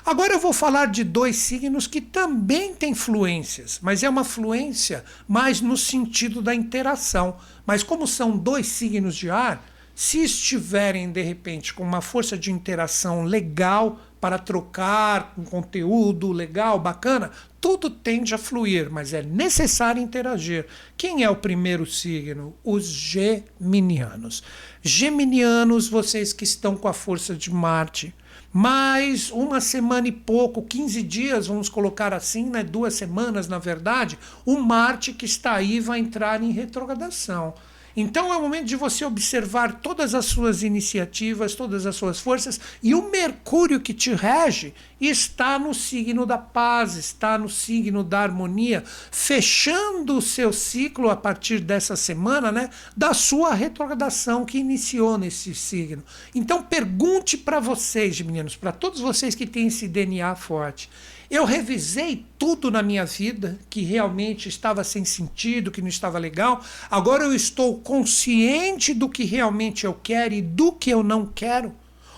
Agora eu vou falar de dois signos que também têm fluências, mas é uma fluência mais no sentido da interação. Mas como são dois signos de ar, se estiverem de repente com uma força de interação legal para trocar um conteúdo legal, bacana, tudo tende a fluir, mas é necessário interagir. Quem é o primeiro signo? Os geminianos. Geminianos, vocês que estão com a força de Marte mais uma semana e pouco, 15 dias, vamos colocar assim, né, duas semanas na verdade, o Marte que está aí vai entrar em retrogradação. Então é o momento de você observar todas as suas iniciativas, todas as suas forças, e o Mercúrio que te rege está no signo da paz, está no signo da harmonia, fechando o seu ciclo a partir dessa semana, né, da sua retrogradação que iniciou nesse signo. Então pergunte para vocês, meninos, para todos vocês que têm esse DNA forte. Eu revisei tudo na minha vida que realmente estava sem sentido, que não estava legal. Agora eu estou consciente do que realmente eu quero e do que eu não quero.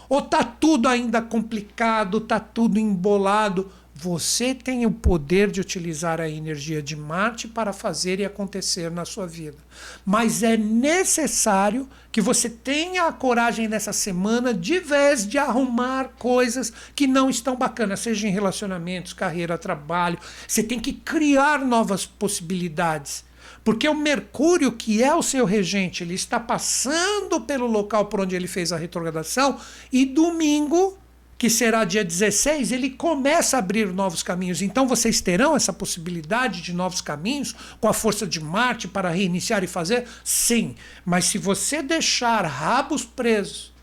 Ou tá tudo ainda complicado, tá tudo embolado? Você tem o poder de utilizar a energia de Marte para fazer e acontecer na sua vida. Mas é necessário que você tenha a coragem nessa semana de vez de arrumar coisas que não estão bacanas, seja em relacionamentos, carreira, trabalho. Você tem que criar novas possibilidades. Porque o Mercúrio, que é o seu regente, ele está passando pelo local por onde ele fez a retrogradação e domingo que será dia 16, ele começa a abrir novos caminhos. Então vocês terão essa possibilidade de novos caminhos com a força de Marte para reiniciar e fazer? Sim. Mas se você deixar rabos presos,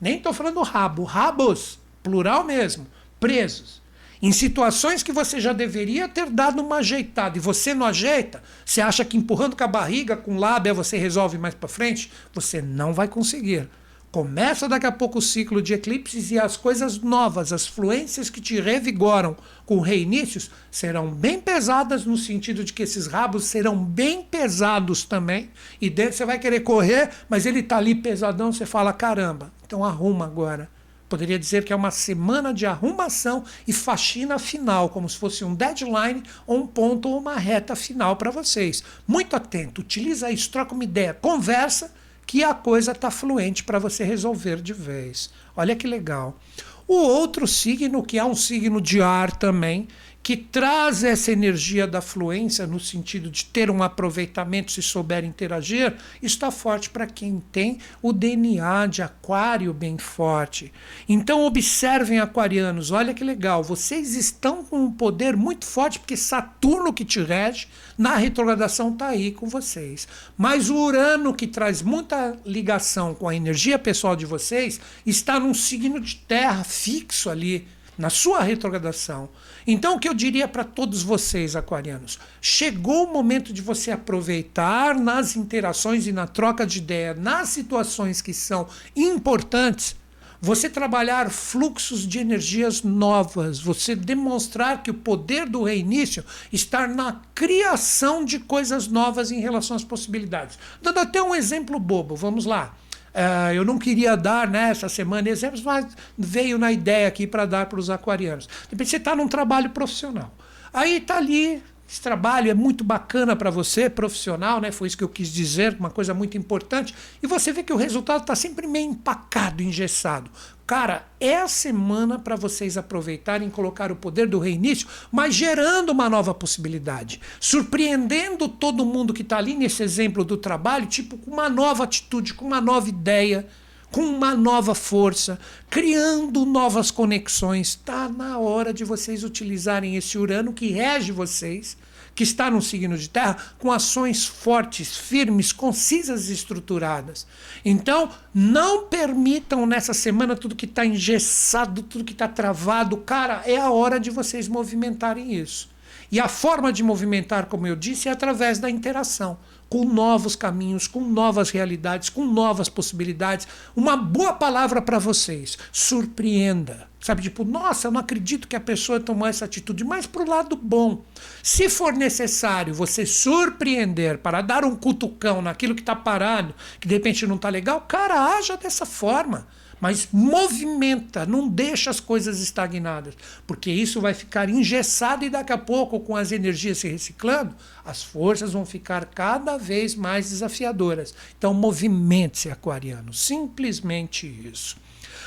nem estou falando rabo, rabos, plural mesmo, presos, Em situações que você já deveria ter dado uma ajeitada e você não ajeita, você acha que empurrando com a barriga, com lábia, você resolve mais para frente? Você não vai conseguir. Começa daqui a pouco o ciclo de eclipses e as coisas novas, as fluências que te revigoram com reinícios, serão bem pesadas no sentido de que esses rabos serão bem pesados também. E você vai querer correr, mas ele está ali pesadão, você fala: caramba, então arruma agora. Poderia dizer que é uma semana de arrumação e faxina final, como se fosse um deadline ou um ponto ou uma reta final para vocês. Muito atento, utiliza isso, troca uma ideia, conversa que a coisa está fluente para você resolver de vez. Olha que legal. O outro signo, que é um signo de ar também, que traz essa energia da fluência no sentido de ter um aproveitamento se souber interagir, está forte para quem tem o DNA de aquário bem forte. Então observem aquarianos, olha que legal, vocês estão com um poder muito forte porque Saturno que te rege na retrogradação está aí com vocês. Mas o Urano que traz muita ligação com a energia pessoal de vocês está num signo de terra fixo ali na sua retrogradação. Então, o que eu diria para todos vocês, aquarianos? Chegou o momento de você aproveitar nas interações e na troca de ideia, nas situações que são importantes, você trabalhar fluxos de energias novas, você demonstrar que o poder do reinício está na criação de coisas novas em relação às possibilidades. Dando até um exemplo bobo, vamos lá. Uh, eu não queria dar nessa né, semana exemplos, mas veio na ideia aqui para dar para os aquarianos. Você está num trabalho profissional. Aí está ali, esse trabalho é muito bacana para você, profissional, né? Foi isso que eu quis dizer, uma coisa muito importante. E você vê que o resultado está sempre meio empacado, engessado. Cara, é a semana para vocês aproveitarem, colocar o poder do reinício, mas gerando uma nova possibilidade. Surpreendendo todo mundo que está ali nesse exemplo do trabalho, tipo, com uma nova atitude, com uma nova ideia, com uma nova força, criando novas conexões. Está na hora de vocês utilizarem esse Urano que rege vocês que está no signo de terra, com ações fortes, firmes, concisas e estruturadas. Então, não permitam nessa semana tudo que está engessado, tudo que está travado. Cara, é a hora de vocês movimentarem isso. E a forma de movimentar, como eu disse, é através da interação com novos caminhos, com novas realidades, com novas possibilidades. Uma boa palavra para vocês: surpreenda. Sabe, tipo, nossa, eu não acredito que a pessoa tomou essa atitude, mas para o lado bom. Se for necessário você surpreender para dar um cutucão naquilo que está parado, que de repente não está legal, cara, haja dessa forma mas movimenta, não deixa as coisas estagnadas, porque isso vai ficar engessado e daqui a pouco, com as energias se reciclando, as forças vão ficar cada vez mais desafiadoras. Então, movimente-se, aquariano, simplesmente isso.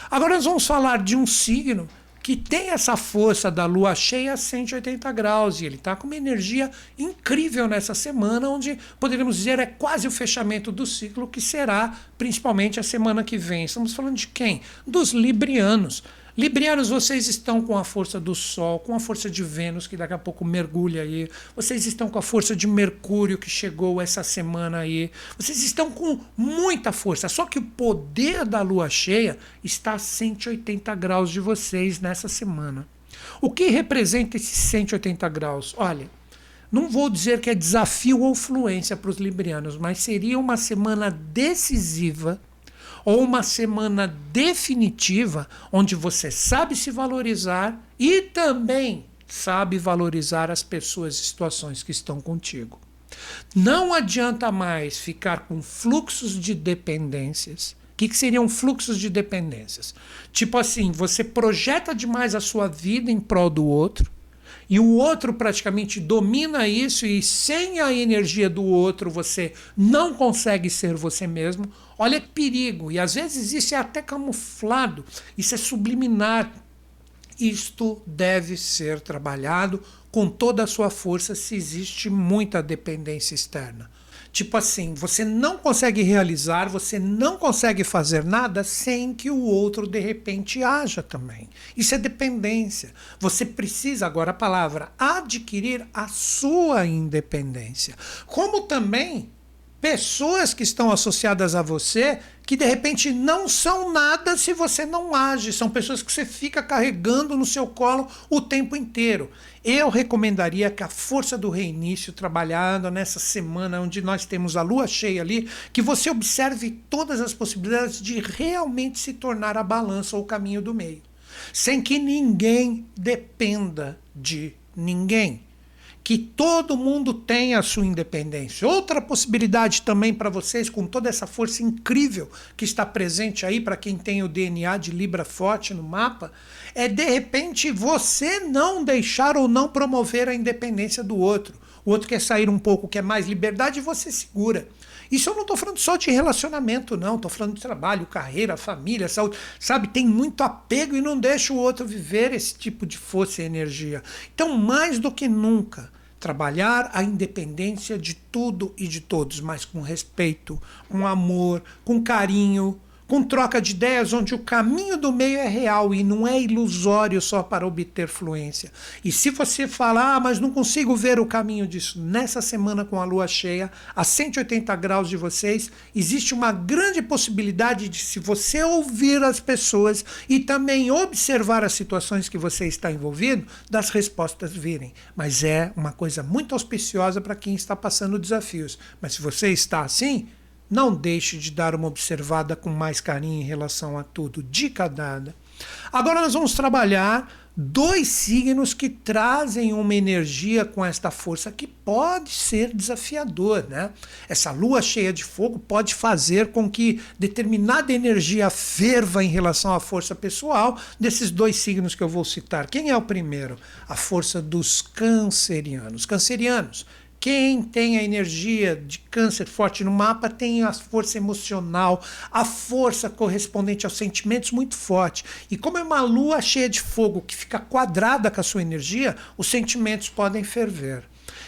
Agora nós vamos falar de um signo que tem essa força da lua cheia a 180 graus e ele está com uma energia incrível nessa semana, onde poderíamos dizer é quase o fechamento do ciclo, que será principalmente a semana que vem. Estamos falando de quem? Dos librianos. Librianos, vocês estão com a força do Sol, com a força de Vênus, que daqui a pouco mergulha aí. Vocês estão com a força de Mercúrio, que chegou essa semana aí. Vocês estão com muita força. Só que o poder da lua cheia está a 180 graus de vocês nessa semana. O que representa esses 180 graus? Olha, não vou dizer que é desafio ou fluência para os librianos, mas seria uma semana decisiva ou uma semana definitiva onde você sabe se valorizar e também sabe valorizar as pessoas e situações que estão contigo. Não adianta mais ficar com fluxos de dependências. O que, que seriam fluxos de dependências? Tipo assim, você projeta demais a sua vida em prol do outro, e o outro praticamente domina isso e sem a energia do outro você não consegue ser você mesmo. Olha que perigo. E às vezes isso é até camuflado, isso é subliminar. Isto deve ser trabalhado com toda a sua força se existe muita dependência externa. Tipo assim, você não consegue realizar, você não consegue fazer nada sem que o outro de repente haja também. Isso é dependência. Você precisa, agora a palavra, adquirir a sua independência. Como também pessoas que estão associadas a você que de repente não são nada se você não age. São pessoas que você fica carregando no seu colo o tempo inteiro. Eu recomendaria que a força do reinício, trabalhando nessa semana onde nós temos a lua cheia ali, que você observe todas as possibilidades de realmente se tornar a balança ou o caminho do meio, sem que ninguém dependa de ninguém que todo mundo tenha a sua independência. Outra possibilidade também para vocês, com toda essa força incrível que está presente aí para quem tem o DNA de Libra forte no mapa, é de repente você não deixar ou não promover a independência do outro. O outro quer sair um pouco, quer mais liberdade, e você segura. Isso eu não estou falando só de relacionamento, não. Estou falando de trabalho, carreira, família, saúde. Sabe, tem muito apego e não deixa o outro viver esse tipo de força e energia. Então, mais do que nunca, trabalhar a independência de tudo e de todos, mas com respeito, com amor, com carinho, com troca de ideias onde o caminho do meio é real e não é ilusório só para obter fluência. E se você falar, ah, mas não consigo ver o caminho disso, nessa semana com a lua cheia, a 180 graus de vocês, existe uma grande possibilidade de, se você ouvir as pessoas e também observar as situações que você está envolvido, das respostas virem. Mas é uma coisa muito auspiciosa para quem está passando desafios. Mas se você está assim, não deixe de dar uma observada com mais carinho em relação a tudo. Dica dada. Agora nós vamos trabalhar dois signos que trazem uma energia com esta força que pode ser desafiador, né? Essa lua cheia de fogo pode fazer com que determinada energia ferva em relação à força pessoal desses dois signos que eu vou citar. Quem é o primeiro? A força dos cancerianos. Cancerianos, quem tem a energia de câncer forte no mapa tem a força emocional, a força correspondente aos sentimentos muito forte. E como é uma lua cheia de fogo que fica quadrada com a sua energia, os sentimentos podem ferver.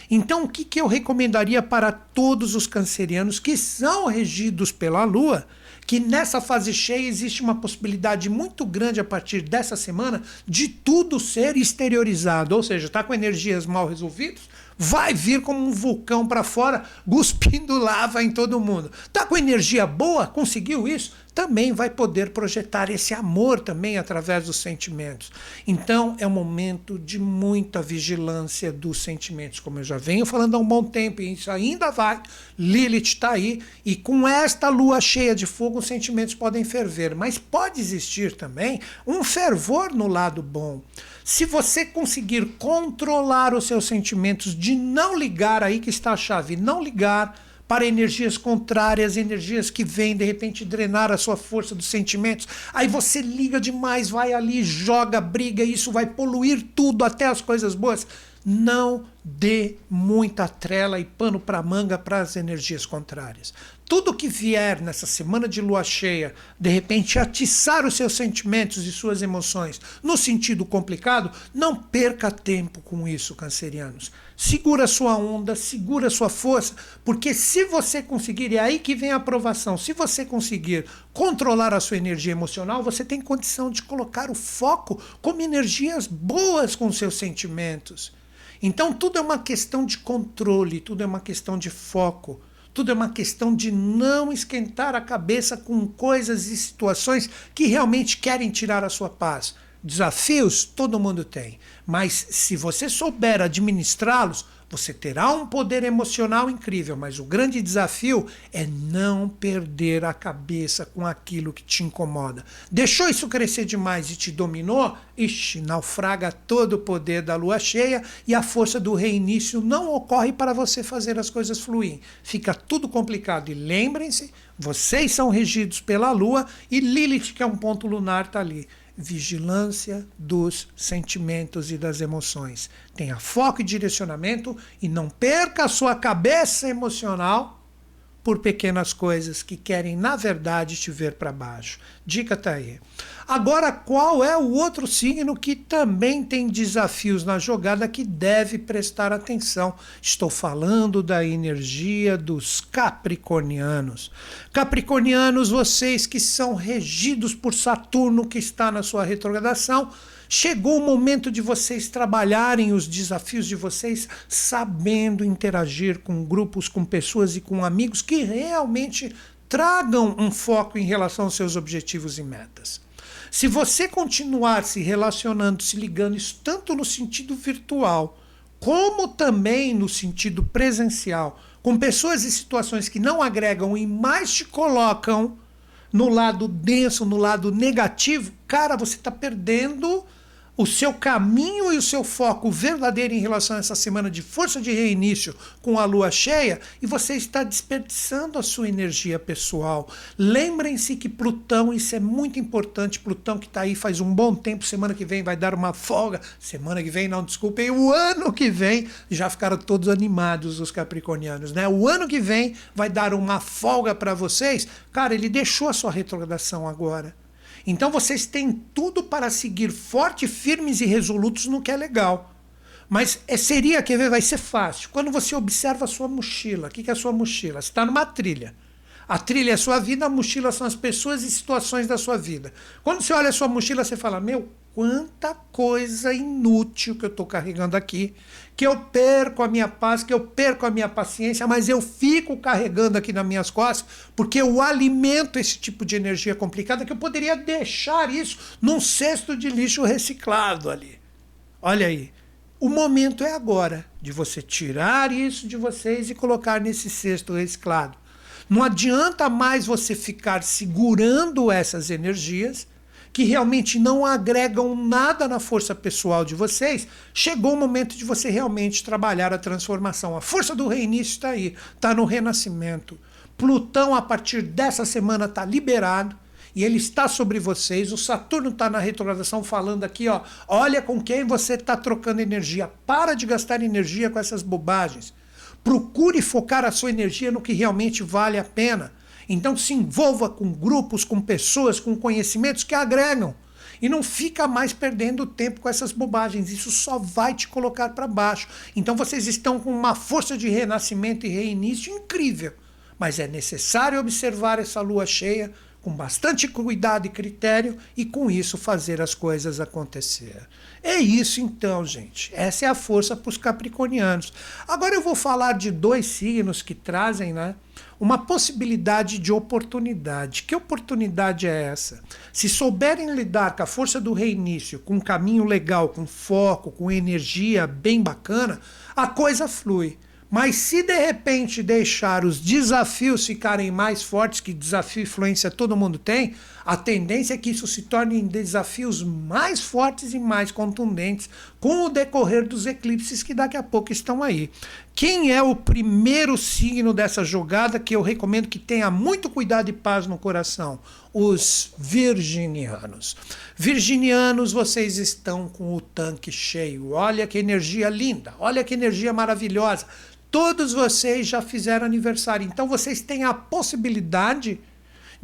Então, o que, que eu recomendaria para todos os cancerianos que são regidos pela lua? que nessa fase cheia existe uma possibilidade muito grande a partir dessa semana de tudo ser exteriorizado, ou seja, está com energias mal resolvidas, vai vir como um vulcão para fora, cuspindo lava em todo mundo. Tá com energia boa? Conseguiu isso? Também vai poder projetar esse amor também através dos sentimentos. Então é um momento de muita vigilância dos sentimentos, como eu já venho falando há um bom tempo, e isso ainda vai. Lilith está aí, e com esta lua cheia de fogo, os sentimentos podem ferver, mas pode existir também um fervor no lado bom. Se você conseguir controlar os seus sentimentos, de não ligar aí que está a chave, não ligar para energias contrárias, energias que vêm de repente drenar a sua força dos sentimentos. Aí você liga demais, vai ali, joga, briga, isso vai poluir tudo, até as coisas boas. Não dê muita trela e pano para manga para as energias contrárias. Tudo que vier nessa semana de lua cheia, de repente atiçar os seus sentimentos e suas emoções no sentido complicado, não perca tempo com isso, cancerianos. Segura sua onda, segura sua força, porque se você conseguir, é aí que vem a aprovação, se você conseguir controlar a sua energia emocional, você tem condição de colocar o foco como energias boas com seus sentimentos. Então tudo é uma questão de controle, tudo é uma questão de foco. Tudo é uma questão de não esquentar a cabeça com coisas e situações que realmente querem tirar a sua paz. Desafios todo mundo tem, mas se você souber administrá-los, você terá um poder emocional incrível, mas o grande desafio é não perder a cabeça com aquilo que te incomoda. Deixou isso crescer demais e te dominou? Ixi, naufraga todo o poder da lua cheia e a força do reinício não ocorre para você fazer as coisas fluírem. Fica tudo complicado. E lembrem-se, vocês são regidos pela lua e Lilith, que é um ponto lunar, está ali vigilância dos sentimentos e das emoções. Tenha foco e direcionamento e não perca a sua cabeça emocional por pequenas coisas que querem, na verdade, te ver para baixo. Dica tá aí. Agora, qual é o outro signo que também tem desafios na jogada que deve prestar atenção? Estou falando da energia dos capricornianos. Capricornianos, vocês que são regidos por Saturno, que está na sua retrogradação, Chegou o momento de vocês trabalharem os desafios de vocês sabendo interagir com grupos, com pessoas e com amigos que realmente tragam um foco em relação aos seus objetivos e metas. Se você continuar se relacionando, se ligando, isso tanto no sentido virtual, como também no sentido presencial, com pessoas e situações que não agregam e mais te colocam no lado denso, no lado negativo, cara, você está perdendo o seu caminho e o seu foco verdadeiro em relação a essa semana de força de reinício com a lua cheia e você está desperdiçando a sua energia pessoal. Lembrem-se que Plutão, isso é muito importante, Plutão que está aí faz um bom tempo, semana que vem vai dar uma folga, semana que vem não, desculpem, o ano que vem, já ficaram todos animados os capricornianos, né? O ano que vem vai dar uma folga para vocês. Cara, ele deixou a sua retrogradação agora. Então vocês têm tudo para seguir fortes, firmes e resolutos no que é legal. Mas é, seria, quer ver, vai ser fácil. Quando você observa a sua mochila, o que é a sua mochila? Você está numa trilha. A trilha é a sua vida, a mochila são as pessoas e situações da sua vida. Quando você olha a sua mochila, você fala: Meu, quanta coisa inútil que eu estou carregando aqui, que eu perco a minha paz, que eu perco a minha paciência, mas eu fico carregando aqui nas minhas costas, porque eu alimento esse tipo de energia complicada que eu poderia deixar isso num cesto de lixo reciclado ali. Olha aí. O momento é agora de você tirar isso de vocês e colocar nesse cesto reciclado. Não adianta mais você ficar segurando essas energias que realmente não agregam nada na força pessoal de vocês, chegou o momento de você realmente trabalhar a transformação. A força do reinício está aí, está no renascimento. Plutão, a partir dessa semana, está liberado e ele está sobre vocês. O Saturno está na retrogradação falando aqui, ó, olha com quem você está trocando energia. Para de gastar energia com essas bobagens. Procure focar a sua energia no que realmente vale a pena. Então se envolva com grupos, com pessoas, com conhecimentos que agregam. E não fica mais perdendo tempo com essas bobagens. Isso só vai te colocar para baixo. Então vocês estão com uma força de renascimento e reinício incrível. Mas é necessário observar essa lua cheia com bastante cuidado e critério e com isso fazer as coisas acontecer. É isso então, gente. Essa é a força para os capricornianos. Agora eu vou falar de dois signos que trazem, né? Uma possibilidade de oportunidade. Que oportunidade é essa? Se souberem lidar com a força do reinício, com um caminho legal, com foco, com energia bem bacana, a coisa flui. Mas se de repente deixar os desafios ficarem mais fortes, que desafio e influência todo mundo tem, a tendência é que isso se torne desafios mais fortes e mais contundentes com o decorrer dos eclipses que daqui a pouco estão aí. Quem é o primeiro signo dessa jogada que eu recomendo que tenha muito cuidado e paz no coração? Os virginianos. Virginianos, vocês estão com o tanque cheio. Olha que energia linda, olha que energia maravilhosa Todos vocês já fizeram aniversário, então vocês têm a possibilidade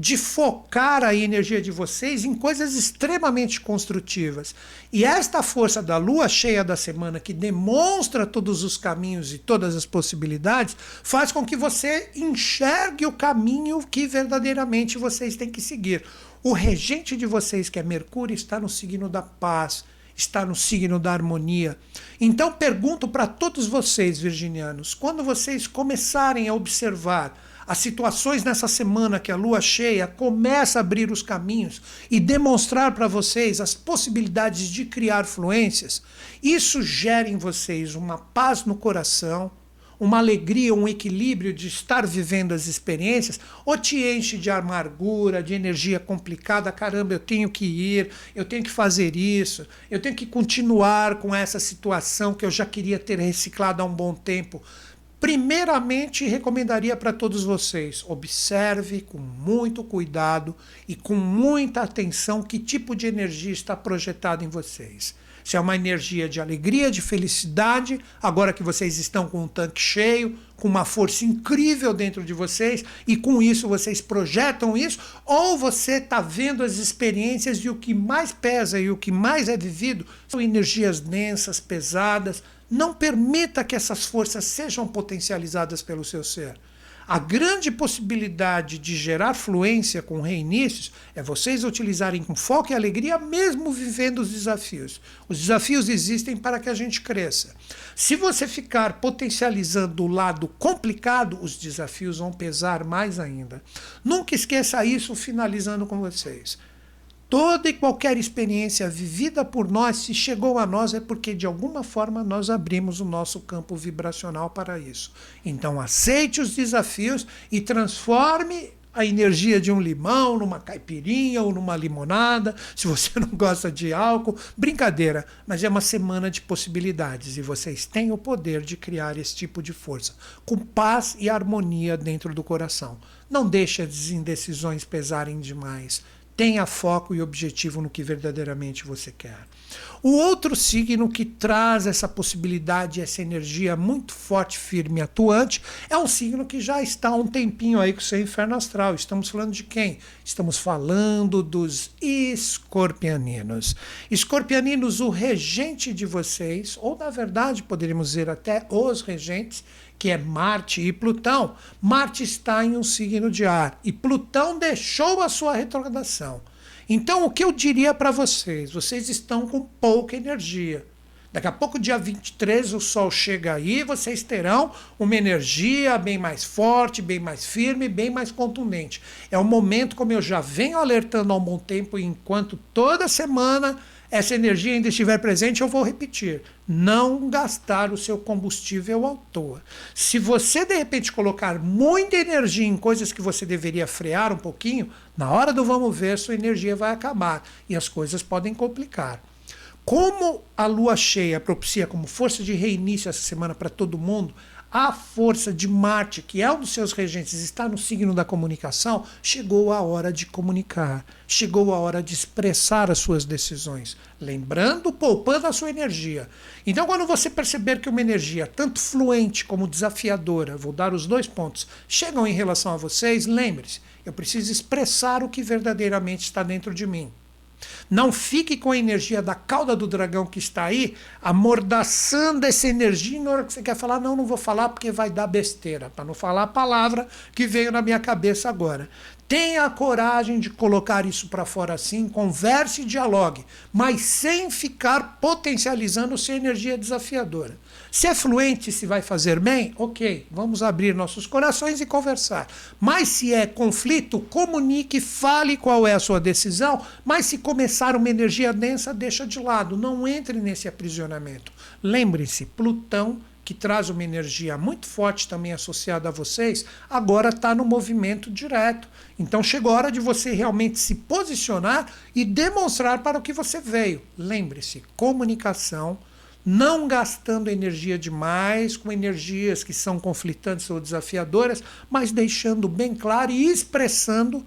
de focar a energia de vocês em coisas extremamente construtivas. E esta força da lua cheia da semana, que demonstra todos os caminhos e todas as possibilidades, faz com que você enxergue o caminho que verdadeiramente vocês têm que seguir. O regente de vocês, que é Mercúrio, está no signo da paz está no signo da harmonia. Então pergunto para todos vocês, virginianos, quando vocês começarem a observar as situações nessa semana que a lua cheia começa a abrir os caminhos e demonstrar para vocês as possibilidades de criar fluências, isso gera em vocês uma paz no coração, uma alegria, um equilíbrio de estar vivendo as experiências, ou te enche de amargura, de energia complicada, caramba, eu tenho que ir, eu tenho que fazer isso, eu tenho que continuar com essa situação que eu já queria ter reciclado há um bom tempo. Primeiramente, recomendaria para todos vocês: observe com muito cuidado e com muita atenção que tipo de energia está projetada em vocês. Se é uma energia de alegria, de felicidade, agora que vocês estão com um tanque cheio, com uma força incrível dentro de vocês, e com isso vocês projetam isso, ou você está vendo as experiências e o que mais pesa e o que mais é vivido são energias densas, pesadas. Não permita que essas forças sejam potencializadas pelo seu ser. A grande possibilidade de gerar fluência com reinícios é vocês utilizarem com foco e alegria, mesmo vivendo os desafios. Os desafios existem para que a gente cresça. Se você ficar potencializando o lado complicado, os desafios vão pesar mais ainda. Nunca esqueça isso, finalizando com vocês. Toda e qualquer experiência vivida por nós, se chegou a nós, é porque de alguma forma nós abrimos o nosso campo vibracional para isso. Então aceite os desafios e transforme a energia de um limão numa caipirinha ou numa limonada. Se você não gosta de álcool, brincadeira, mas é uma semana de possibilidades e vocês têm o poder de criar esse tipo de força com paz e harmonia dentro do coração. Não deixe as indecisões pesarem demais tenha foco e objetivo no que verdadeiramente você quer. O outro signo que traz essa possibilidade, essa energia muito forte, firme e atuante, é um signo que já está há um tempinho aí com o seu inferno astral. Estamos falando de quem? Estamos falando dos escorpianinos. Escorpianinos, o regente de vocês, ou na verdade poderíamos dizer até os regentes, que é Marte e Plutão, Marte está em um signo de ar e Plutão deixou a sua retrogradação. Então, o que eu diria para vocês? Vocês estão com pouca energia. Daqui a pouco, dia 23, o Sol chega aí, vocês terão uma energia bem mais forte, bem mais firme, bem mais contundente. É um momento, como eu já venho alertando há um bom tempo, enquanto toda semana essa energia ainda estiver presente, eu vou repetir: não gastar o seu combustível à toa. Se você de repente colocar muita energia em coisas que você deveria frear um pouquinho, na hora do vamos ver, sua energia vai acabar e as coisas podem complicar. Como a lua cheia propicia como força de reinício essa semana para todo mundo, a força de Marte, que é um dos seus regentes, está no signo da comunicação, chegou a hora de comunicar, chegou a hora de expressar as suas decisões, lembrando, poupando a sua energia. Então, quando você perceber que uma energia, tanto fluente como desafiadora, vou dar os dois pontos, chegam em relação a vocês, lembre-se, eu preciso expressar o que verdadeiramente está dentro de mim. Não fique com a energia da cauda do dragão que está aí, amordaçando essa energia. Na hora que você quer falar, não, não vou falar porque vai dar besteira, para não falar a palavra que veio na minha cabeça agora. Tenha a coragem de colocar isso para fora assim, converse e dialogue, mas sem ficar potencializando sua energia desafiadora. Se é fluente, se vai fazer bem, ok, vamos abrir nossos corações e conversar. Mas se é conflito, comunique, fale qual é a sua decisão, mas se começar uma energia densa, deixa de lado, não entre nesse aprisionamento. Lembre-se, Plutão que traz uma energia muito forte também associada a vocês, agora está no movimento direto. Então chegou a hora de você realmente se posicionar e demonstrar para o que você veio. Lembre-se, comunicação, não gastando energia demais com energias que são conflitantes ou desafiadoras, mas deixando bem claro e expressando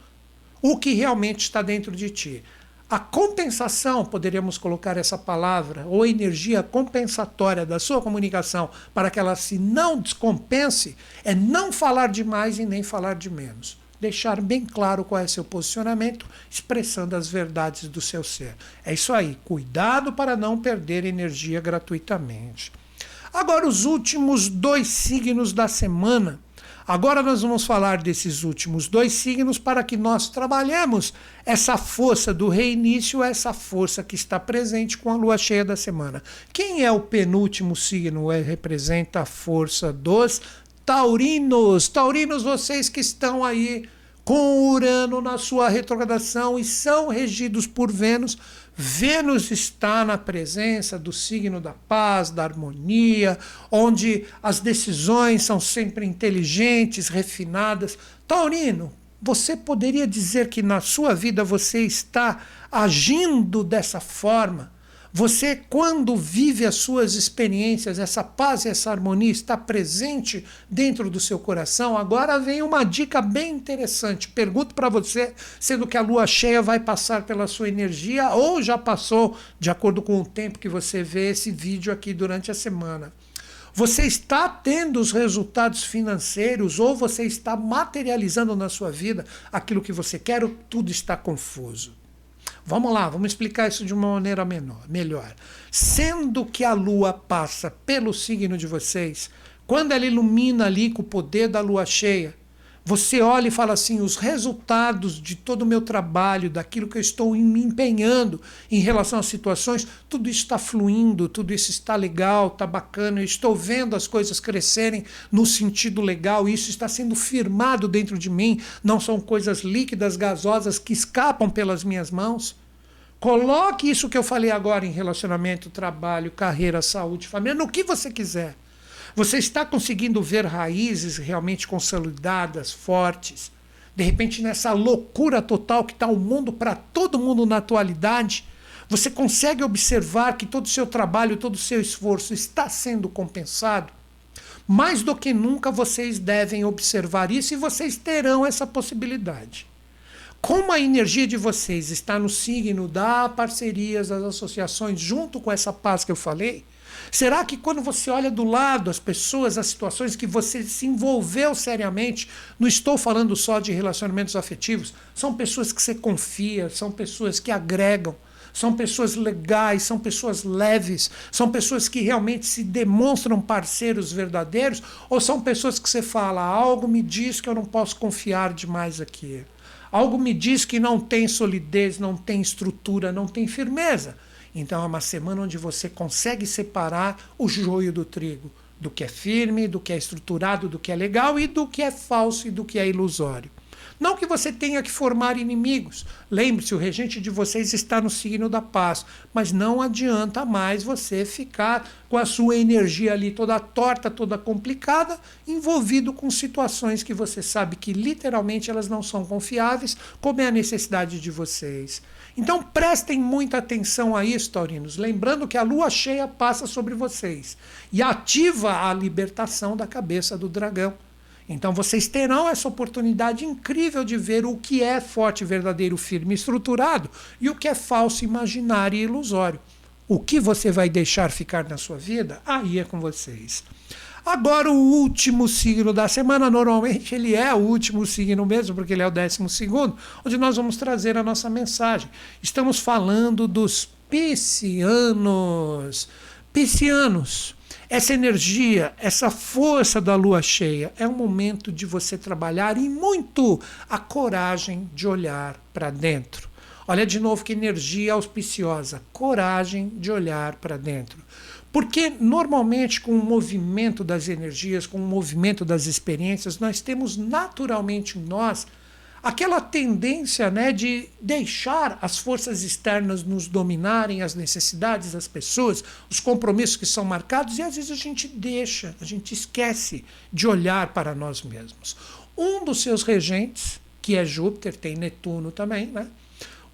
o que realmente está dentro de ti. A compensação, poderíamos colocar essa palavra, ou energia compensatória da sua comunicação para que ela se não descompense, é não falar demais e nem falar de menos. Deixar bem claro qual é seu posicionamento, expressando as verdades do seu ser. É isso aí. Cuidado para não perder energia gratuitamente. Agora, os últimos dois signos da semana Agora nós vamos falar desses últimos dois signos para que nós trabalhemos essa força do reinício, essa força que está presente com a lua cheia da semana. Quem é o penúltimo signo? É, representa a força dos taurinos. Taurinos, vocês que estão aí com Urano na sua retrogradação e são regidos por Vênus. Vênus está na presença do signo da paz, da harmonia, onde as decisões são sempre inteligentes, refinadas. Taurino, você poderia dizer que na sua vida você está agindo dessa forma? Você, quando vive as suas experiências, essa paz e essa harmonia está presente dentro do seu coração. Agora vem uma dica bem interessante. Pergunto para você, sendo que a lua cheia vai passar pela sua energia ou já passou, de acordo com o tempo que você vê esse vídeo aqui durante a semana. Você está tendo os resultados financeiros ou você está materializando na sua vida aquilo que você quer ou tudo está confuso? Vamos lá, vamos explicar isso de uma maneira menor, melhor. Sendo que a lua passa pelo signo de vocês, quando ela ilumina ali com o poder da lua cheia, Você olha e fala assim: os resultados de todo o meu trabalho, daquilo que eu estou me empenhando em relação às situações, tudo isso está fluindo, tudo isso está legal, está bacana, eu estou vendo as coisas crescerem no sentido legal, isso está sendo firmado dentro de mim, não são coisas líquidas, gasosas que escapam pelas minhas mãos. Coloque isso que eu falei agora em relacionamento, trabalho, carreira, saúde, família, no que você quiser. Você está conseguindo ver raízes realmente consolidadas, fortes? De repente, nessa loucura total que está o mundo para todo mundo na atualidade, você consegue observar que todo o seu trabalho, todo o seu esforço está sendo compensado? Mais do que nunca vocês devem observar isso e vocês terão essa possibilidade. Como a energia de vocês está no signo da parcerias, das associações, junto com essa paz que eu falei, Será que quando você olha do lado as pessoas, as situações que você se envolveu seriamente, não estou falando só de relacionamentos afetivos, são pessoas que você confia, são pessoas que agregam, são pessoas legais, são pessoas leves, são pessoas que realmente se demonstram parceiros verdadeiros, ou são pessoas que você fala, algo me diz que eu não posso confiar demais aqui. Algo me diz que não tem solidez, não tem estrutura, não tem firmeza. Então é uma semana onde você consegue separar o joio do trigo, do que é firme, do que é estruturado, do que é legal e do que é falso e do que é ilusório. Não que você tenha que formar inimigos. Lembre-se, o regente de vocês está no signo da paz, mas não adianta mais você ficar com a sua energia ali toda torta, toda complicada, envolvido com situações que você sabe que literalmente elas não são confiáveis, como é a necessidade de vocês. Então prestem muita atenção a isso, Taurinos, lembrando que a lua cheia passa sobre vocês e ativa a libertação da cabeça do dragão. Então vocês terão essa oportunidade incrível de ver o que é forte, verdadeiro, firme, estruturado e o que é falso, imaginário e ilusório. O que você vai deixar ficar na sua vida, aí é com vocês. Agora, o último signo da semana, normalmente ele é o último signo mesmo, porque ele é o décimo segundo, onde nós vamos trazer a nossa mensagem. Estamos falando dos piscianos. Piscianos, essa energia, essa força da lua cheia, é um momento de você trabalhar e muito a coragem de olhar para dentro. Olha de novo que energia auspiciosa, coragem de olhar para dentro. Porque normalmente com o movimento das energias, com o movimento das experiências, nós temos naturalmente em nós aquela tendência né, de deixar as forças externas nos dominarem, as necessidades das pessoas, os compromissos que são marcados, e às vezes a gente deixa, a gente esquece de olhar para nós mesmos. Um dos seus regentes, que é Júpiter, tem Netuno também, né?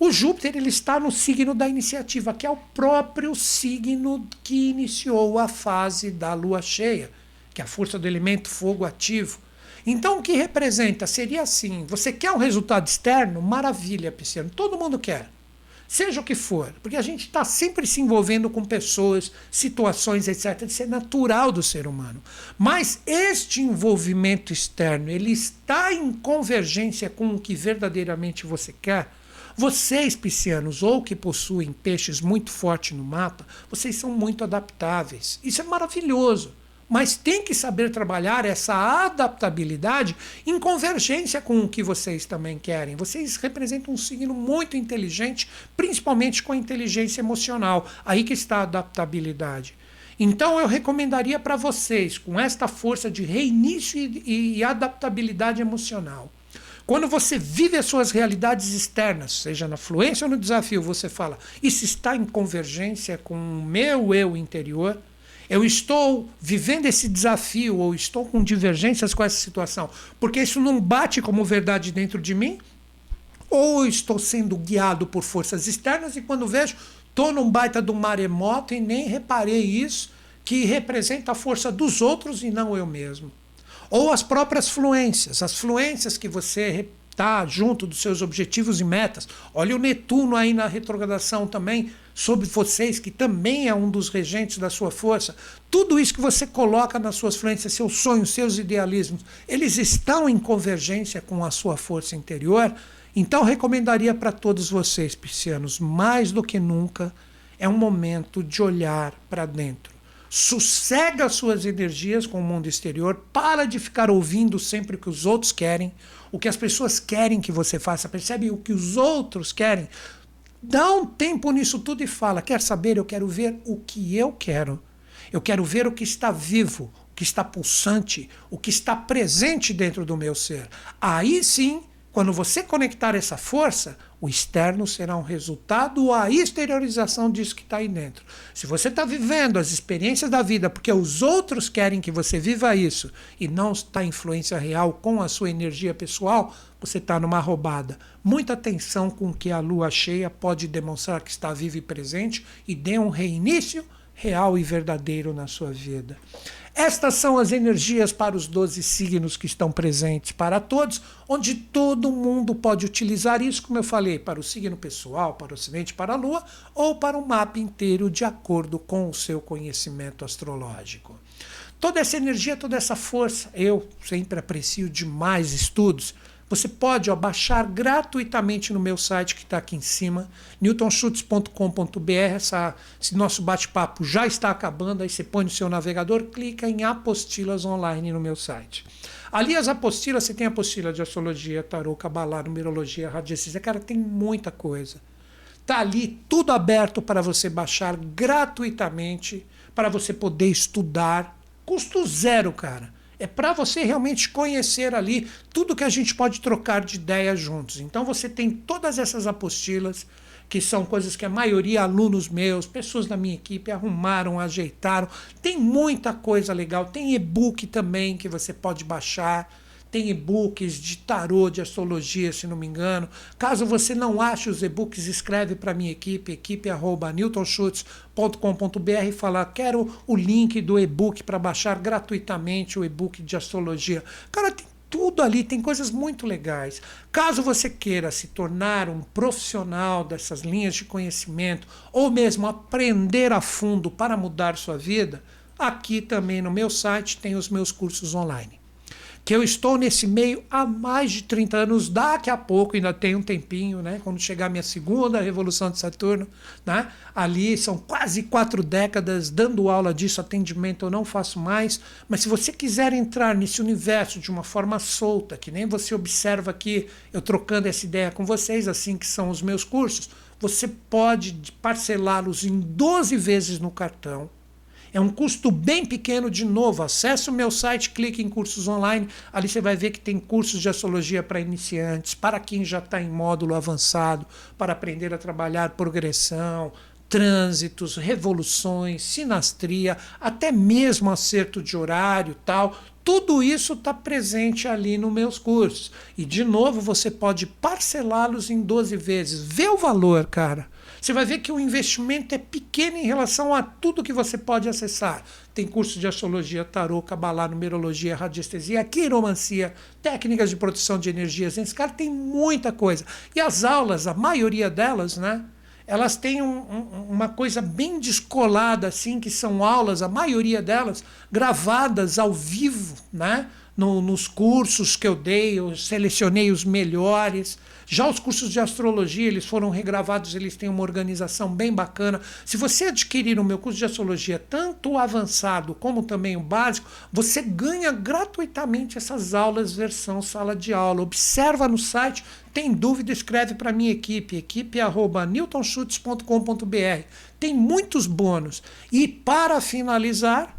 O Júpiter ele está no signo da iniciativa, que é o próprio signo que iniciou a fase da lua cheia, que é a força do elemento fogo ativo. Então, o que representa? Seria assim: você quer um resultado externo? Maravilha, Pisciano, todo mundo quer. Seja o que for, porque a gente está sempre se envolvendo com pessoas, situações, etc. Isso é natural do ser humano. Mas este envolvimento externo, ele está em convergência com o que verdadeiramente você quer? Vocês, piscianos, ou que possuem peixes muito fortes no mapa, vocês são muito adaptáveis. Isso é maravilhoso. Mas tem que saber trabalhar essa adaptabilidade em convergência com o que vocês também querem. Vocês representam um signo muito inteligente, principalmente com a inteligência emocional. Aí que está a adaptabilidade. Então eu recomendaria para vocês, com esta força de reinício e, e adaptabilidade emocional, quando você vive as suas realidades externas, seja na fluência ou no desafio, você fala: Isso está em convergência com o meu eu interior? Eu estou vivendo esse desafio ou estou com divergências com essa situação porque isso não bate como verdade dentro de mim? Ou estou sendo guiado por forças externas e quando vejo, estou num baita do maremoto e nem reparei isso, que representa a força dos outros e não eu mesmo? Ou as próprias fluências, as fluências que você está junto dos seus objetivos e metas. Olha o Netuno aí na retrogradação também sobre vocês, que também é um dos regentes da sua força. Tudo isso que você coloca nas suas fluências, seus sonhos, seus idealismos, eles estão em convergência com a sua força interior. Então, recomendaria para todos vocês, piscianos, mais do que nunca, é um momento de olhar para dentro sossega suas energias com o mundo exterior, para de ficar ouvindo sempre o que os outros querem, o que as pessoas querem que você faça, percebe o que os outros querem. Dá um tempo nisso tudo e fala: quer saber? Eu quero ver o que eu quero. Eu quero ver o que está vivo, o que está pulsante, o que está presente dentro do meu ser. Aí sim, quando você conectar essa força, o externo será um resultado a exteriorização disso que está aí dentro. Se você está vivendo as experiências da vida porque os outros querem que você viva isso e não está influência real com a sua energia pessoal, você está numa roubada. Muita atenção com o que a lua cheia pode demonstrar que está viva e presente e dê um reinício real e verdadeiro na sua vida. Estas são as energias para os 12 signos que estão presentes para todos, onde todo mundo pode utilizar isso, como eu falei, para o signo pessoal, para o acidente, para a lua, ou para o mapa inteiro, de acordo com o seu conhecimento astrológico. Toda essa energia, toda essa força, eu sempre aprecio demais estudos você pode ó, baixar gratuitamente no meu site que está aqui em cima, newtonschutz.com.br. Esse nosso bate-papo já está acabando. Aí você põe no seu navegador, clica em apostilas online no meu site. Ali as apostilas, você tem apostila de astrologia, tarô, cabalá, numerologia, radiestesia. Cara, tem muita coisa. Tá ali tudo aberto para você baixar gratuitamente, para você poder estudar. Custo zero, cara é para você realmente conhecer ali tudo que a gente pode trocar de ideias juntos. Então você tem todas essas apostilas, que são coisas que a maioria alunos meus, pessoas da minha equipe arrumaram, ajeitaram. Tem muita coisa legal, tem e-book também que você pode baixar tem e-books de tarô, de astrologia, se não me engano. Caso você não ache os e-books, escreve para minha equipe, equipe@newtonschutz.com.br e fala: "Quero o link do e-book para baixar gratuitamente o e-book de astrologia". Cara, tem tudo ali, tem coisas muito legais. Caso você queira se tornar um profissional dessas linhas de conhecimento ou mesmo aprender a fundo para mudar sua vida, aqui também no meu site tem os meus cursos online que eu estou nesse meio há mais de 30 anos, daqui a pouco ainda tem um tempinho, né? Quando chegar a minha segunda revolução de Saturno, né? Ali são quase quatro décadas dando aula disso, atendimento eu não faço mais, mas se você quiser entrar nesse universo de uma forma solta, que nem você observa aqui, eu trocando essa ideia com vocês, assim que são os meus cursos, você pode parcelá-los em 12 vezes no cartão é um custo bem pequeno, de novo. Acesse o meu site, clique em cursos online. Ali você vai ver que tem cursos de astrologia para iniciantes, para quem já está em módulo avançado, para aprender a trabalhar progressão, trânsitos, revoluções, sinastria, até mesmo acerto de horário tal. Tudo isso está presente ali nos meus cursos. E, de novo, você pode parcelá-los em 12 vezes. Vê o valor, cara. Você vai ver que o investimento é pequeno em relação a tudo que você pode acessar. Tem curso de astrologia, tarô, cabalá, numerologia, radiestesia, quiromancia, técnicas de produção de energias. Esse cara tem muita coisa. E as aulas, a maioria delas, né? Elas têm um, um, uma coisa bem descolada, assim, que são aulas, a maioria delas, gravadas ao vivo, né? No, nos cursos que eu dei, eu selecionei os melhores. Já os cursos de astrologia, eles foram regravados, eles têm uma organização bem bacana. Se você adquirir o meu curso de astrologia, tanto o avançado como também o básico, você ganha gratuitamente essas aulas versão sala de aula. Observa no site, tem dúvida, escreve para minha equipe, equipe@newtonschutz.com.br. Tem muitos bônus. E para finalizar,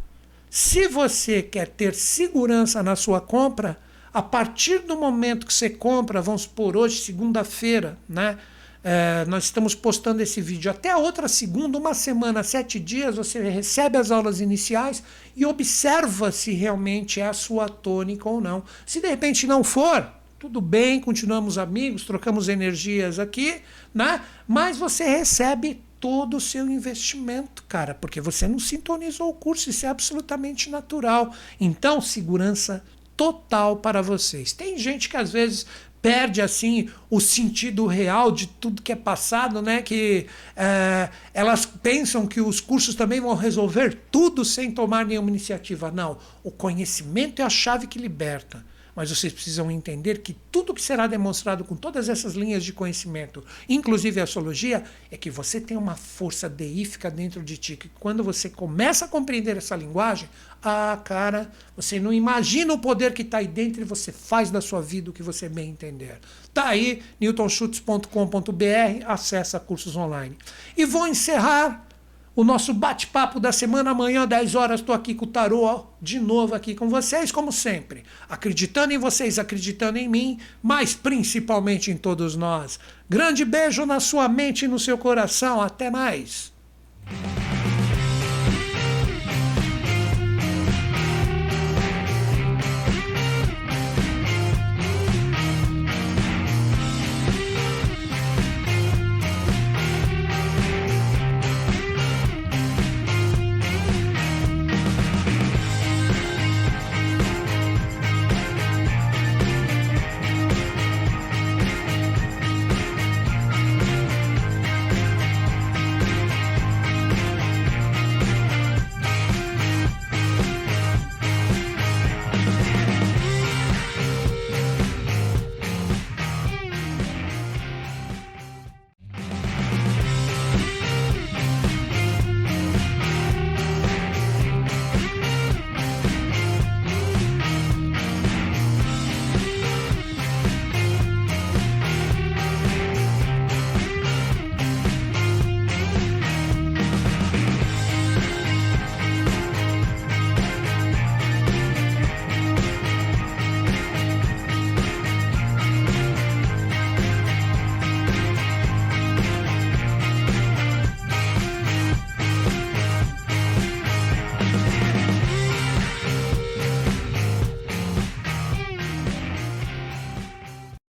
se você quer ter segurança na sua compra, a partir do momento que você compra, vamos supor, hoje, segunda-feira, né? É, nós estamos postando esse vídeo até a outra segunda, uma semana, sete dias, você recebe as aulas iniciais e observa se realmente é a sua tônica ou não. Se de repente não for, tudo bem, continuamos amigos, trocamos energias aqui, né? Mas você recebe todo o seu investimento, cara, porque você não sintonizou o curso, isso é absolutamente natural. Então, segurança total para vocês. Tem gente que às vezes perde assim o sentido real de tudo que é passado, né? Que é, elas pensam que os cursos também vão resolver tudo sem tomar nenhuma iniciativa. Não, o conhecimento é a chave que liberta. Mas vocês precisam entender que tudo que será demonstrado com todas essas linhas de conhecimento, inclusive a astrologia, é que você tem uma força deífica dentro de ti, que quando você começa a compreender essa linguagem, ah, cara, você não imagina o poder que está aí dentro e você faz da sua vida o que você bem entender. Tá aí, newtonschutz.com.br, acessa cursos online. E vou encerrar o nosso bate-papo da semana. Amanhã, 10 horas, estou aqui com o Tarô, de novo aqui com vocês, como sempre. Acreditando em vocês, acreditando em mim, mas principalmente em todos nós. Grande beijo na sua mente e no seu coração. Até mais.